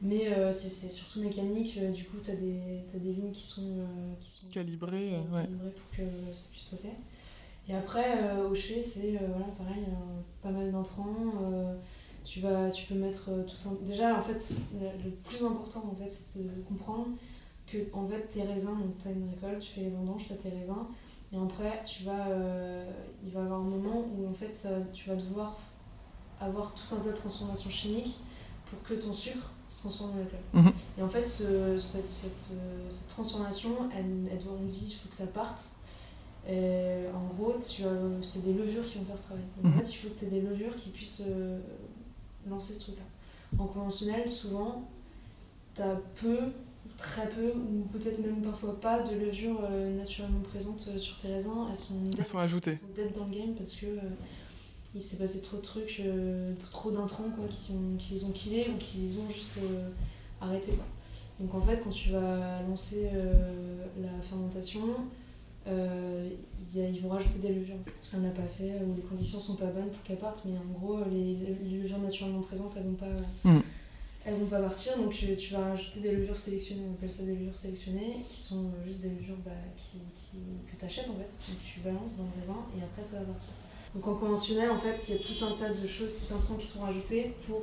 Mais euh, c'est, surtout mécanique, euh, du coup t'as des, t'as des vignes qui sont, euh, qui sont ouais. calibrées pour que ça puisse passer. Et après, euh, au chai, c'est voilà, pareil, euh, pas mal d'intrants. tu, vas, tu peux mettre tout un. Déjà, en fait, le, le plus important, en fait, c'est de comprendre que en fait, tes raisins, donc tu as une récolte, tu fais les vendanges, tu as tes raisins, et après, tu vas, euh, il va y avoir un moment où en fait, ça, tu vas devoir avoir tout un tas de transformations chimiques pour que ton sucre se transforme en alcool. Mhm. Et en fait, ce- cette, cette, euh, cette transformation, elle, elle doit, on dit, il faut que ça parte. Et en gros, c'est des levures qui vont faire ce travail. Donc, Mhm. En fait, il faut que tu aies des levures qui puissent euh, lancer ce truc-là. En conventionnel, souvent, tu as peu, très peu, ou peut-être même parfois pas de levures euh, naturellement présentes euh, sur tes raisins. Elles sont Elles dead, sont ajoutées. elles sont dead dans le game parce que euh, il s'est passé trop de trucs, trop d'intrants quoi, qui, ont, qui les ont killés ou qui les ont juste arrêtés. Quoi. Donc en fait, quand tu vas lancer la fermentation, y a- ils vont rajouter des levures parce en a pas assez ou les conditions sont pas bonnes pour qu'elles partent. Mais en gros, les, les levures naturellement présentes, elles vont pas, Mhm. Elles vont pas partir. Donc tu, tu vas rajouter des levures sélectionnées. On appelle ça des levures sélectionnées, qui sont euh, juste des levures bah, qui, qui- que tu achètes en fait. Donc tu balances dans le raisin et après ça va partir. Donc en conventionnel, en fait, il y a tout un tas de choses, tout un tronc qui sont rajoutés pour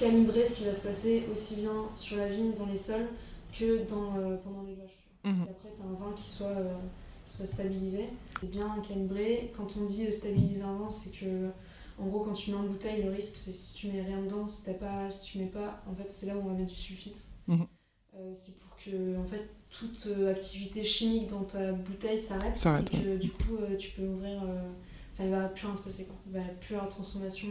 calibrer ce qui va se passer aussi bien sur la vigne, dans les sols, que dans, euh, pendant l'élevage. Et après, tu as un vin qui soit, euh, soit stabilisé. C'est bien calibré. Quand on dit stabiliser un vin, c'est que, en gros, quand tu mets en bouteille, le risque, c'est si tu mets rien dedans, si, t'as pas, si tu mets pas, en fait, c'est là où on va mettre du sulfite. Mhm. Euh, c'est pour que, en fait, toute euh, activité chimique dans ta bouteille s'arrête. S'arrête, et que, du coup, euh, tu peux ouvrir. Enfin, il va plus rien se passer, quoi. Il va plus avoir de transformation.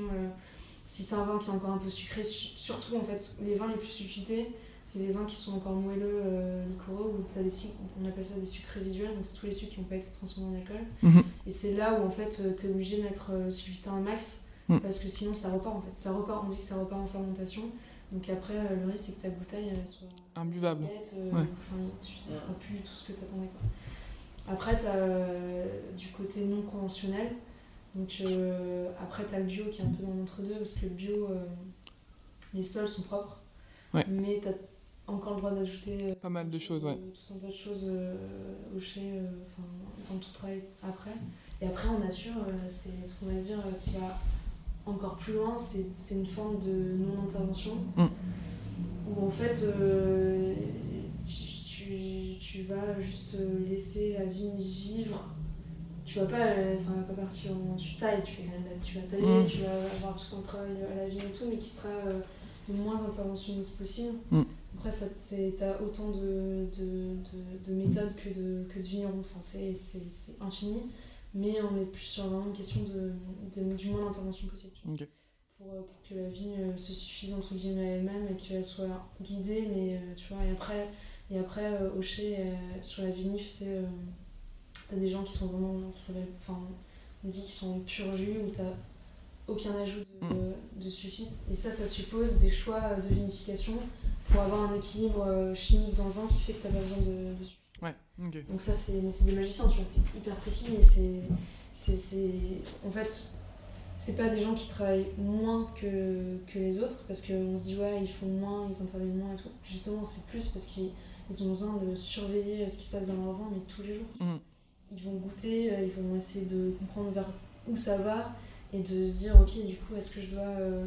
si c'est un vin qui est encore un peu sucré, su- surtout, en fait, les vins les plus sulfités, c'est les vins qui sont encore moelleux, euh, liquoreux, où t'as des sucres, on appelle ça des sucres résiduels, donc c'est tous les sucres qui n'ont pas été transformés en alcool. Mhm. Et c'est là où en fait euh, t'es obligé de mettre euh, sulfité un max, Mhm. parce que sinon ça repart en fait. Ça repart, on dit que ça repart en fermentation. Donc après, euh, le risque c'est que ta bouteille elle soit Imbuvable. euh, Ouais. enfin, tu- ça sera plus tout ce que t'attendais quoi. Après, t'as euh, du côté non conventionnel. Donc après, t'as le bio qui est un peu dans l'entre-deux, parce que le bio, les sols sont propres. Ouais. Mais encore le droit d'ajouter euh, Pas mal de choses, ouais. tout un tas de choses euh, au chai, euh, dans tout travail après. Et après, en nature, c'est ce qu'on va se dire, tu vas encore plus loin, c'est c'est une forme de non-intervention. Mm. Où en fait, tu, tu- tu vas juste laisser la vigne vivre. Tu vas pas, enfin, va pas partir en. Tu tailles, tu, vas- tu vas tailler, Mm. tu vas avoir tout un travail à la vigne et tout, mais qui sera le moins interventionniste possible. Mm. Après, t'as autant de, de, de, de méthodes que de, que de vignerons, enfin, c'est, infini, mais on est plus sur vraiment une question de, de- du moins d'intervention possible. pour, euh, pour que la vigne euh, se suffise entre guillemets à elle-même et qu'elle soit guidée. Mais euh, tu vois, et après, et après au euh, sur la vinif, c'est. t'as des gens qui sont vraiment. qui. Enfin, on dit qu'ils sont pur jus où t'as aucun ajout de, de sulfite. Et ça, ça suppose des choix euh, de vinification pour avoir un équilibre euh, chimique dans le vin qui fait que t'as pas besoin de, de sulfite. Ouais, ok. Donc ça, c'est mais des magiciens, tu vois, c'est hyper précis et c'est... En fait, c'est pas des gens qui travaillent moins que, que les autres parce qu'on se dit, ouais, ils font moins, ils interviennent moins et tout. Justement, c'est plus parce qu'ils ils ont besoin de surveiller ce qui se passe dans leur vin, mais tous les jours. Mhm. Ils vont goûter, euh, ils vont essayer de comprendre vers où ça va et de se dire, ok, du coup, est-ce que je dois... euh,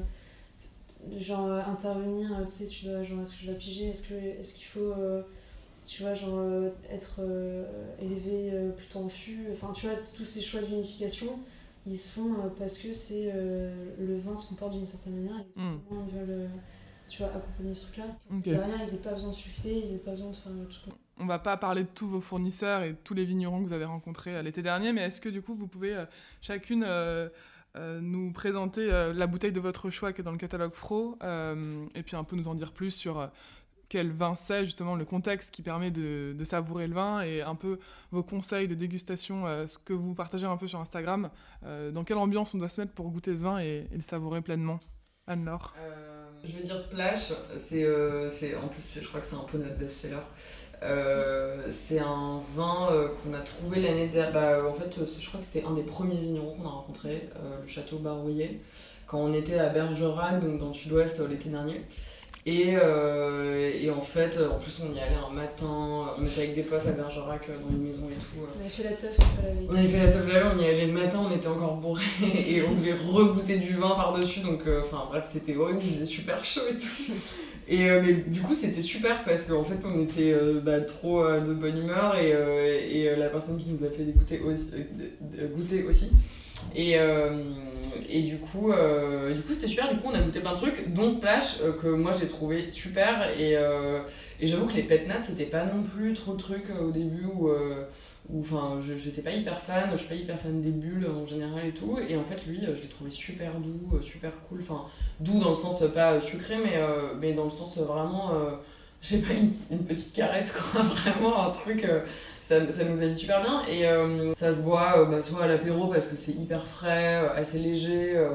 genre intervenir, tu sais, tu dois, genre, est-ce que je dois piger, est-ce que est-ce qu'il faut, euh, tu vois, genre, euh, être élevé plutôt en fût, enfin, tu vois, tous ces choix de vinification, ils se font parce que c'est le vin se comporte d'une certaine manière, et Mm. comment ils veulent, tu vois, accompagner ce truc-là. Derrière, ils n'aient pas besoin de sulfiter, ils n'aient pas besoin de faire tout. On va pas parler de tous vos fournisseurs et de tous les vignerons que vous avez rencontrés l'été dernier, mais est-ce que du coup vous pouvez euh, chacune euh, nous présenter euh, la bouteille de votre choix qui est dans le catalogue Fro euh, et puis un peu nous en dire plus sur euh, quel vin c'est, justement le contexte qui permet de, savourer le vin et un peu vos conseils de dégustation, euh, ce que vous partagez un peu sur Instagram, euh, dans quelle ambiance on doit se mettre pour goûter ce vin et, le savourer pleinement? Anne-Laure? Euh, je vais dire Splash, c'est, euh, en plus je crois que c'est un peu notre best-seller. Euh, c'est un vin euh, qu'on a trouvé l'année dernière. Bah, en fait, euh, je crois que c'était un des premiers vignerons qu'on a rencontré, euh, le château Barouillet, quand on était à Bergerac, donc dans le sud-ouest euh, l'été dernier. Et, euh, et en fait, euh, en plus, on y allait un matin, on était avec des potes à Bergerac euh, dans une maison et tout. euh. On avait fait la teuf la veille. On avait fait la teuf la veille, on y allait le matin, on était encore bourré [laughs] et on devait regoûter du vin par-dessus. Donc, euh, enfin bref, c'était horrible, il faisait super chaud et tout. Et euh, mais du coup, c'était super parce qu'en fait, on était euh, bah, trop euh, de bonne humeur et, et la personne qui nous a fait dégoûter aussi, goûter aussi. Et, et du coup, c'était super. Du coup, on a goûté plein de trucs, dont Splash, que moi j'ai trouvé super. Et, et j'avoue que les pet nats, c'était pas non plus trop le truc au début où. Où, enfin, j'étais pas hyper fan, je suis pas hyper fan des bulles en général et tout. Et en fait, lui, euh, je l'ai trouvé super doux, euh, super cool. Enfin, doux dans le sens euh, pas sucré, mais, euh, mais dans le sens vraiment, euh, [laughs] je sais pas, une, une petite caresse, quoi. [laughs] Vraiment un truc, euh, ça, ça nous a mis super bien. Et ça se boit bah, soit à l'apéro parce que c'est hyper frais, assez léger. à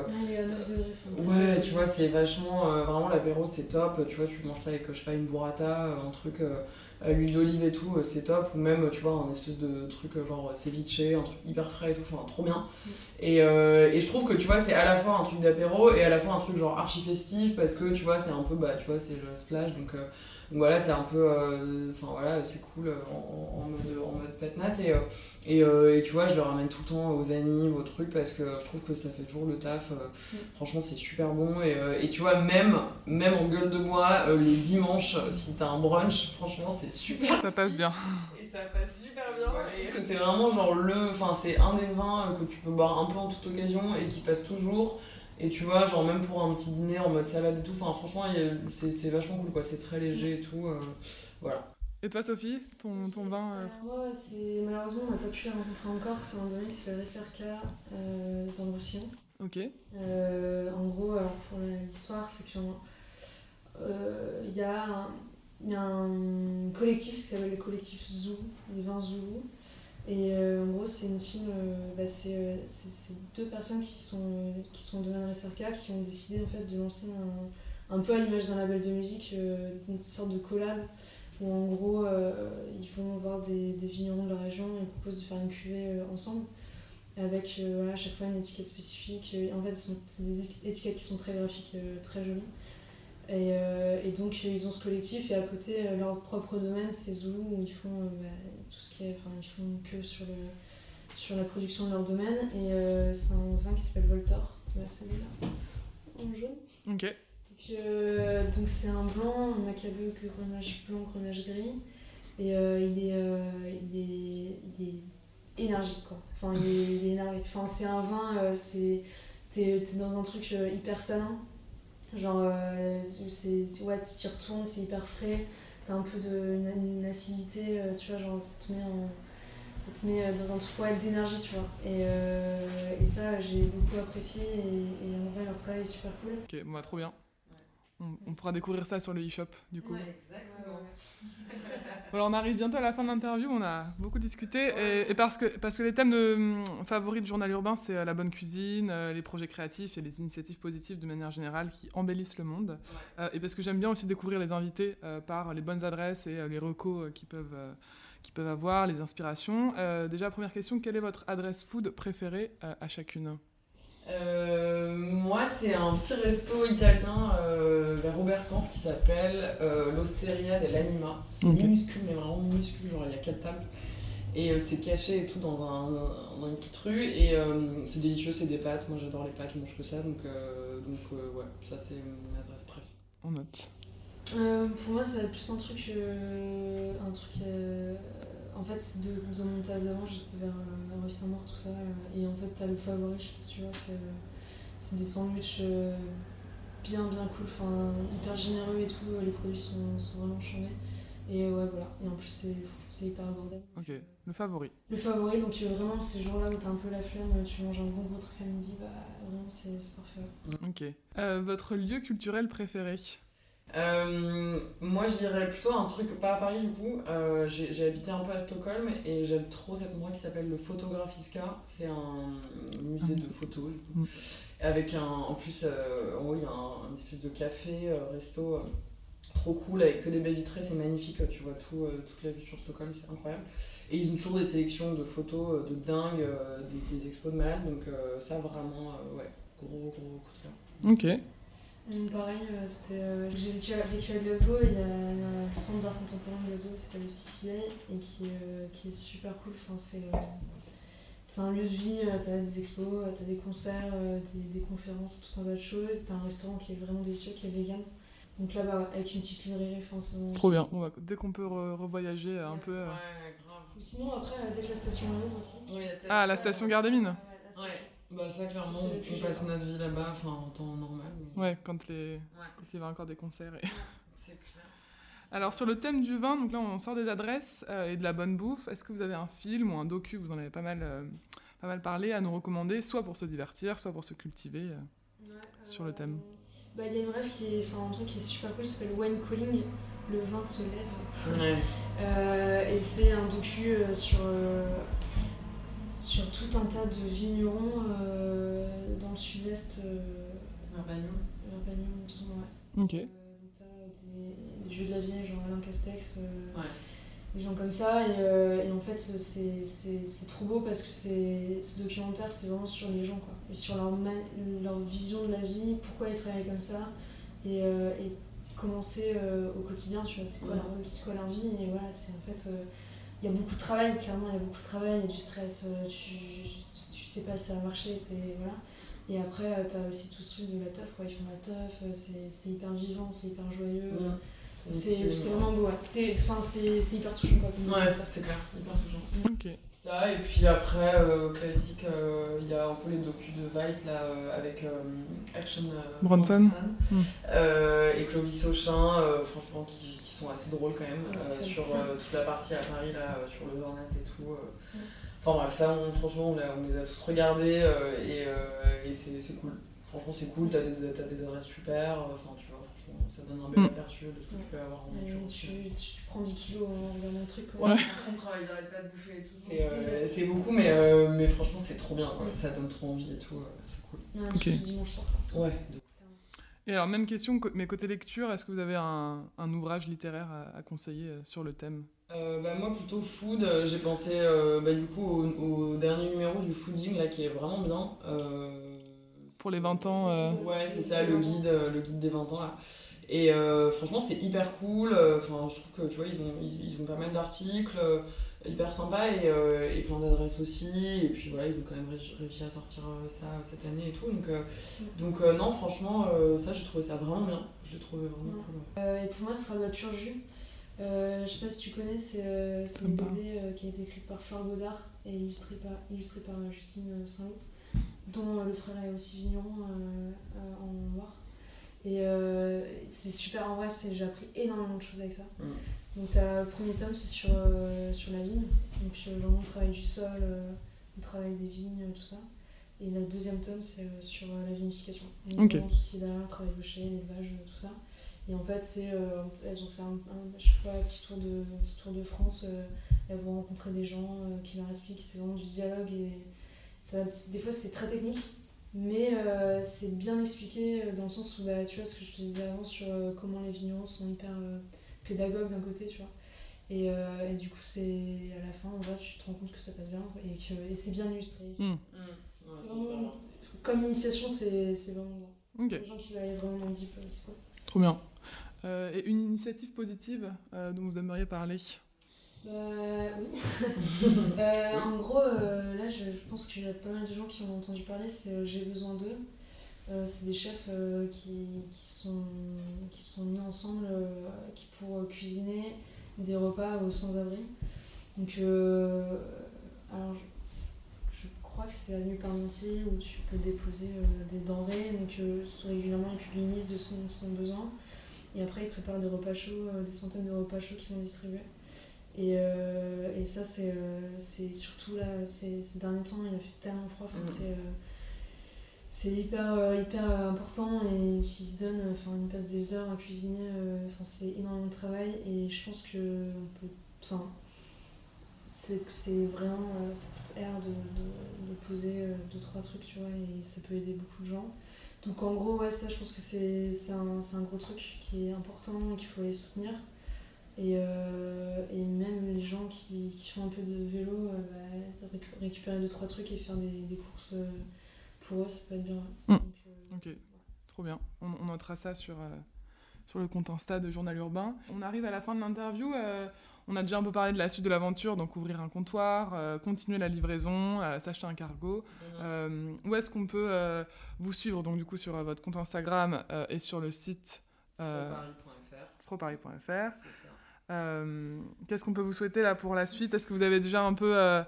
9 degrés. enfin, Ouais, tu vois, c'est vachement. vraiment, l'apéro, c'est top. Tu vois, tu manges ça avec, je sais pas, une burrata, un truc l'huile d'olive et tout, euh, c'est top. Ou même, tu vois, un espèce de truc euh, genre ceviche, un truc hyper frais et tout, enfin, trop bien. Et, euh, et je trouve que, tu vois, c'est à la fois un truc d'apéro et à la fois un truc genre archi festif parce que, tu vois, c'est un peu, bah, tu vois, c'est le splash, donc. euh, donc voilà, c'est un peu. euh, Enfin voilà, c'est cool euh, en, en mode, en mode pet nat. Et, euh, et, euh, et tu vois, je le ramène tout le temps aux annives, aux trucs, parce que je trouve que ça fait toujours le taf. euh, Mm. Franchement, c'est super bon. Et, euh, et tu vois, même, même en gueule de bois, euh, les dimanches, si t'as un brunch, franchement, c'est super. Ça passe bien. Et ça passe super bien. Et c'est vraiment genre le. Enfin, c'est un des vins que tu peux boire un peu en toute occasion et qui passe toujours. Et tu vois, genre même pour un petit dîner en mode salade et tout, enfin franchement, c'est c'est vachement cool quoi, c'est très léger et tout. euh, voilà. Et toi, Sophie, ton, ton vin euh, moi, c'est malheureusement on n'a pas pu la rencontrer encore. C'est un domaine qui s'appelle Recerca euh, dans le Roussillon. Ok. Euh, en gros, alors pour l'histoire, c'est qu'il y a, un- il y a un collectif qui s'appelle le collectif Zou, les vins Zoulou. Et euh, en gros, c'est une team, euh, bah, c'est euh, c'est- deux personnes qui sont, qui sont domaine Recerca qui ont décidé en fait de lancer un, un peu à l'image d'un label de musique, une sorte de collab où en gros ils vont voir des, des vignerons de la région et proposent de faire une cuvée ensemble avec à chaque fois une étiquette spécifique. En fait, c'est des étiquettes qui sont très graphiques, très jolies. Et, et donc, ils ont ce collectif, et à côté, leur propre domaine, c'est Zoulou, où ils font bah, qui est. Enfin, ils font que sur, le, sur la production de leur domaine. Et euh, c'est un vin qui s'appelle Voltor, celui-là, en jaune. Ok. Donc, euh, donc c'est un blanc, un macabeu grenage blanc, grenage gris. Et euh, il, est, euh, il, est, il est énergique quoi. Enfin il est, il est énervé. Enfin c'est un vin, euh, c'est t'es dans un truc euh, hyper salin. Genre c'est ouais tu t'y retournes, c'est hyper frais. T'as un peu de une, acidité, euh, tu vois genre ça te met en ça te met dans un truc ouais, d'énergie, tu vois. Et, et ça, j'ai beaucoup apprécié et, et, en vrai, leur travail est super cool. Ok, moi, bah, trop bien. On, pourra découvrir ça sur le e-shop, du coup. Ouais, exactement. [laughs] voilà, on arrive bientôt à la fin de l'interview. On a beaucoup discuté. Et, parce, que, parce que les thèmes de, hum, favoris du journal urbain, c'est euh, la bonne cuisine, euh, les projets créatifs et les initiatives positives de manière générale qui embellissent le monde. Euh, et parce que j'aime bien aussi découvrir les invités par les bonnes adresses et les recos qu'ils peuvent, qui peuvent avoir, les inspirations. déjà, première question, quelle est votre adresse food préférée à chacune? euh, moi, c'est un petit resto italien euh, vers Oberkampf qui s'appelle euh, l'Osteria dell'Anima. C'est minuscule, mais vraiment minuscule, genre il y a quatre tables. Et c'est caché et tout dans, un, dans, une petite rue. Et c'est délicieux, c'est des pâtes. Moi j'adore les pâtes, je mange que ça. Donc, donc ouais, ça c'est mon adresse préférée. On note. pour moi, ça va être plus un truc. un truc en fait, c'est de, de mon table d'avant, j'étais vers euh, Rue Saint-Maur, tout ça. Euh, et en fait, t'as le favori, je sais pas si tu vois, c'est des sandwichs euh, bien, bien cool, enfin, hyper généreux et tout. Les produits sont, sont vraiment chambés. Et ouais, voilà. Et en plus, c'est hyper abordable. Ok, le favori. Le favori, donc vraiment, ces jours-là où t'as un peu la flemme, tu manges un bon gros truc à midi, bah vraiment, c'est parfait. Ok. votre lieu culturel préféré? Euh, moi, je dirais plutôt un truc, pas à Paris du coup. Euh, j'ai habité un peu à Stockholm et j'aime trop cet endroit qui s'appelle le Fotografiska. C'est un musée de photos. Mm. Avec un, en plus, euh, en haut, il y a un, espèce de café, resto trop cool avec que des baies vitrées. C'est magnifique. Tu vois tout, toute la vue sur Stockholm, c'est incroyable. Et ils ont toujours des sélections de photos de dingue, des, des, expos de malades. Donc, ça, vraiment, ouais, gros, gros coup de cœur. Ok. Pareil, euh, euh, j'ai vécu à Glasgow et il y, a un centre d'art contemporain de Glasgow qui s'appelle le CCA et qui, euh, qui est super cool. Enfin, c'est un lieu de vie, tu as des expos, tu as des concerts, des, des, conférences, tout un tas de choses. Tu un restaurant qui est vraiment délicieux, qui est vegan. Donc là, bas avec une petite librairie, enfin, c'est Trop bien, dès qu'on peut revoyager un peu. Ouais, grave. Sinon, après, dès que la station arrive aussi. ah, la station Gare des Mines Ouais. Bah ça clairement, on peut passer notre vie là-bas, enfin en temps normal. Ouais, quand, les... quand il y avait encore des concerts. Et... C'est clair. Alors sur le thème du vin, donc là on sort des adresses euh, et de la bonne bouffe. Est-ce que vous avez un film ou un docu, vous en avez pas mal, euh, pas mal parlé, à nous recommander, soit pour se divertir, soit pour se cultiver euh, sur le thème? bah, Il y a une rêve qui est, enfin, un truc qui est super cool, qui s'appelle Wine Calling, le vin se lève. Ouais. et c'est un docu sur sur tout un tas de vignerons euh, dans le sud-est. Euh, Urbanium. Urbanium, il me semble, ouais. Ok. Euh, t'as des, jeux de la vieille, genre Alain Castex. ouais. Des gens comme ça. Et, et en fait, c'est trop beau parce que ce documentaire, c'est vraiment sur les gens, quoi. Et sur leur, leur vision de la vie, pourquoi ils travaillent comme ça. Et, et comment c'est au quotidien, tu vois. C'est quoi, quoi, leur vie. Et voilà, c'est en fait il y a beaucoup de travail, clairement, il y a beaucoup de travail, il y a du stress, euh, tu, tu sais pas si ça va marcher, voilà. Et après, euh, tu as aussi tout ce truc de la teuf, quoi. ils font la teuf, euh, c'est hyper vivant, c'est hyper joyeux. C'est vraiment beau, c'est hyper touchant. Quoi, ouais, c'est clair, hyper touchant. Ok. Ça, et puis après, classique, il y a un peu les docus de Vice là, avec Action Bronson, mm. et Clovis Auchin, franchement, qui, sont assez drôles quand même, euh, sur euh, toute la partie à Paris, là, euh, sur le Zornet et tout. Enfin bref, ça, franchement, on, on, les a tous regardés et, et c'est cool. Franchement, c'est cool, t'as des, as des adresses super, enfin tu vois, franchement, ça donne un bel mm. aperçu de ce que tu peux avoir en nature. Tu, tu, prends 10 kilos en regardant un truc. Quoi. Ouais. Par contre, ils n'arrêtent pas de bouffer et tout, c'est beaucoup, mais, mais franchement, c'est trop bien, quoi. ça donne trop envie et tout, c'est cool. Ouais, okay. dimanche soir. Ouais, et alors, même question, mais côté lecture, est-ce que vous avez un, un ouvrage littéraire à, conseiller euh, sur le thème? Euh, bah, Moi, plutôt food. Euh, j'ai pensé bah, du coup au, dernier numéro du Fooding, là, qui est vraiment bien. Pour les 20 ans Ouais, c'est ça, le guide, le guide des 20 ans, là. Et franchement, c'est hyper cool. Enfin, je trouve que, tu vois, ils ont, ils ont pas mal d'articles hyper sympa et, euh, et plein d'adresses aussi. Et puis voilà, ils ont quand même réussi à sortir euh, ça cette année et tout. Donc, euh, donc non, franchement, ça, j'ai trouvé ça vraiment bien. Je l'ai trouvé vraiment cool. et pour moi, ce sera la pur jus. je sais pas si tu connais, c'est une BD qui a été écrite par Fleur Baudard et illustrée par, illustrée par Justine Saint-Loup, dont le frère est aussi vigneron en Loire. Et c'est super, en vrai, j'ai appris énormément de choses avec ça. Mm. Donc t'as- le premier tome c'est sur, euh, sur la vigne, donc euh, vraiment le travail du sol, euh, le travail des vignes, tout ça. Et le deuxième tome c'est euh, sur euh, la vinification. Donc, vraiment tout ce qui est derrière, le travail boucher, l'élevage, euh, tout ça. Et en fait c'est, euh, elles ont fait un, un- à chaque fois un petit tour de, un petit tour de France, euh, elles vont rencontrer des gens euh, qui leur expliquent, c'est vraiment du dialogue et ça, des fois c'est très technique. Mais euh, c'est bien expliqué euh, dans le sens où, bah, tu vois, ce que je te disais avant sur euh, comment les vignerons sont hyper euh, pédagogues d'un côté, tu vois. Et, euh, et du coup, c'est à la fin, en vrai, tu te rends compte que ça passe bien quoi, et, que, et c'est bien illustré. Mm. Ouais, C'est hyper vraiment-. Comme initiation, c'est c'est vraiment bien. Ok, Les gens qui aller vraiment euh, c'est cool. trop bien. Euh, et une initiative positive euh, dont vous aimeriez parler? Bah oui. [laughs] Euh, en gros, euh, là, je, je pense qu'il y a pas mal de gens qui ont entendu parler. C'est euh, J'ai besoin d'eux. Euh, c'est des chefs euh, qui, qui, sont, qui sont mis ensemble euh, qui pour cuisiner des repas aux sans-abri. Donc, alors, je, je crois que c'est avenue Parmentier où tu peux déposer des denrées. Donc, régulièrement, ils publient une liste de son, son besoin. Et après, ils préparent des repas chauds, des centaines de repas chauds qu'ils vont distribuer. Et, et ça, c'est surtout là, ces, ces derniers temps, il a fait tellement froid. enfin, Mm. C'est c'est hyper, euh, hyper euh, important et ils se donnent, enfin, ils passent des heures à cuisiner. euh, c'est énormément de travail et je pense que c'est c'est vraiment, euh, ça coûte air de, de, poser euh, deux trois trucs, tu vois, et ça peut aider beaucoup de gens. Donc en gros, ouais, ça, je pense que c'est un, un gros truc qui est important et qu'il faut les soutenir. Et, euh, et même les gens qui, qui font un peu de vélo, euh, bah, récu- récupérer deux trois trucs et faire des, des courses euh, pour eux, ça peut être bien. Donc, euh, Ok, trop bien. On, on notera ça sur, euh, sur le compte Insta de Journal Urbain. On arrive à la fin de l'interview. euh, on a déjà un peu parlé de la suite de l'aventure, donc ouvrir un comptoir, euh, continuer la livraison, euh, s'acheter un cargo. Euh, où est-ce qu'on peut euh, vous suivre Donc du coup sur euh, votre compte Instagram euh, et sur le site euh, Paris.fr, proparis.fr. c'est ça. Euh, Qu'est-ce qu'on peut vous souhaiter là pour la suite? Est-ce que vous avez déjà un peu euh,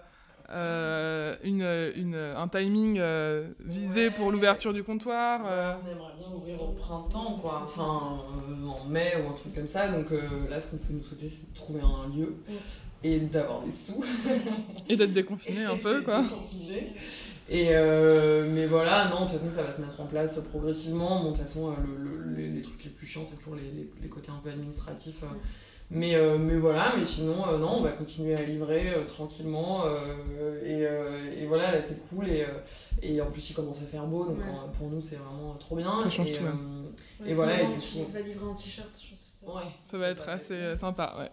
euh, une, une- un timing euh, visé Ouais. pour l'ouverture du comptoir euh, On aimerait bien ouvrir au printemps, quoi. Enfin, euh, en mai ou un truc comme ça. Donc euh, là, ce qu'on peut nous souhaiter, c'est de trouver un lieu et d'avoir des sous. [laughs] Et d'être déconfiné un peu, quoi. Et euh, mais voilà, non, de toute façon, ça va se mettre en place progressivement. Bon, de toute façon, euh, le- le- les, les trucs les plus chiants, c'est toujours les, les- les côtés un peu administratifs. euh. Mais, euh, mais voilà, mais sinon, euh, non, on va continuer à livrer euh, tranquillement. euh, et, euh, et voilà, là, c'est cool. Et, euh, et en plus, il commence à faire beau, donc Ouais. pour nous, c'est vraiment trop bien. Ça change et, tout, ouais. euh, ouais, Et voilà, et du coup- vas livrer un t-shirt, je pense que ça. Ouais, Ça va être ça, assez sympa, ouais.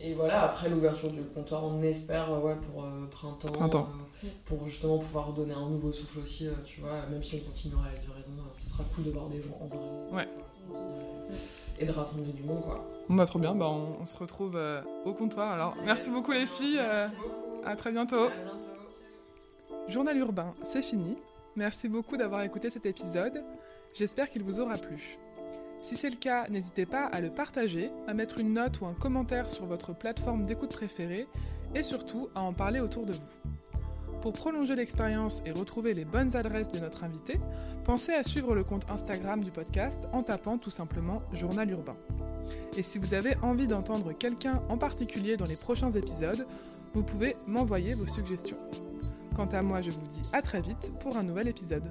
Et voilà, après l'ouverture du comptoir, on espère ouais, pour euh, printemps, Printemps. euh, pour justement pouvoir donner un nouveau souffle aussi, tu vois, même si on continuera la livraison, ce sera cool de voir des gens en vrai. Ouais. Et de rassembler du monde, quoi. Bon, bah, trop bien, bah, on, on se retrouve euh, au comptoir. Alors, merci beaucoup les filles, euh, à très bientôt. À bientôt. Journal urbain, c'est fini. Merci beaucoup d'avoir écouté cet épisode. J'espère qu'il vous aura plu. Si c'est le cas, n'hésitez pas à le partager, à mettre une note ou un commentaire sur votre plateforme d'écoute préférée et surtout à en parler autour de vous. Pour prolonger l'expérience et retrouver les bonnes adresses de notre invité, pensez à suivre le compte Instagram du podcast en tapant tout simplement Journal Urbain. Et si vous avez envie d'entendre quelqu'un en particulier dans les prochains épisodes, vous pouvez m'envoyer vos suggestions. Quant à moi, je vous dis à très vite pour un nouvel épisode.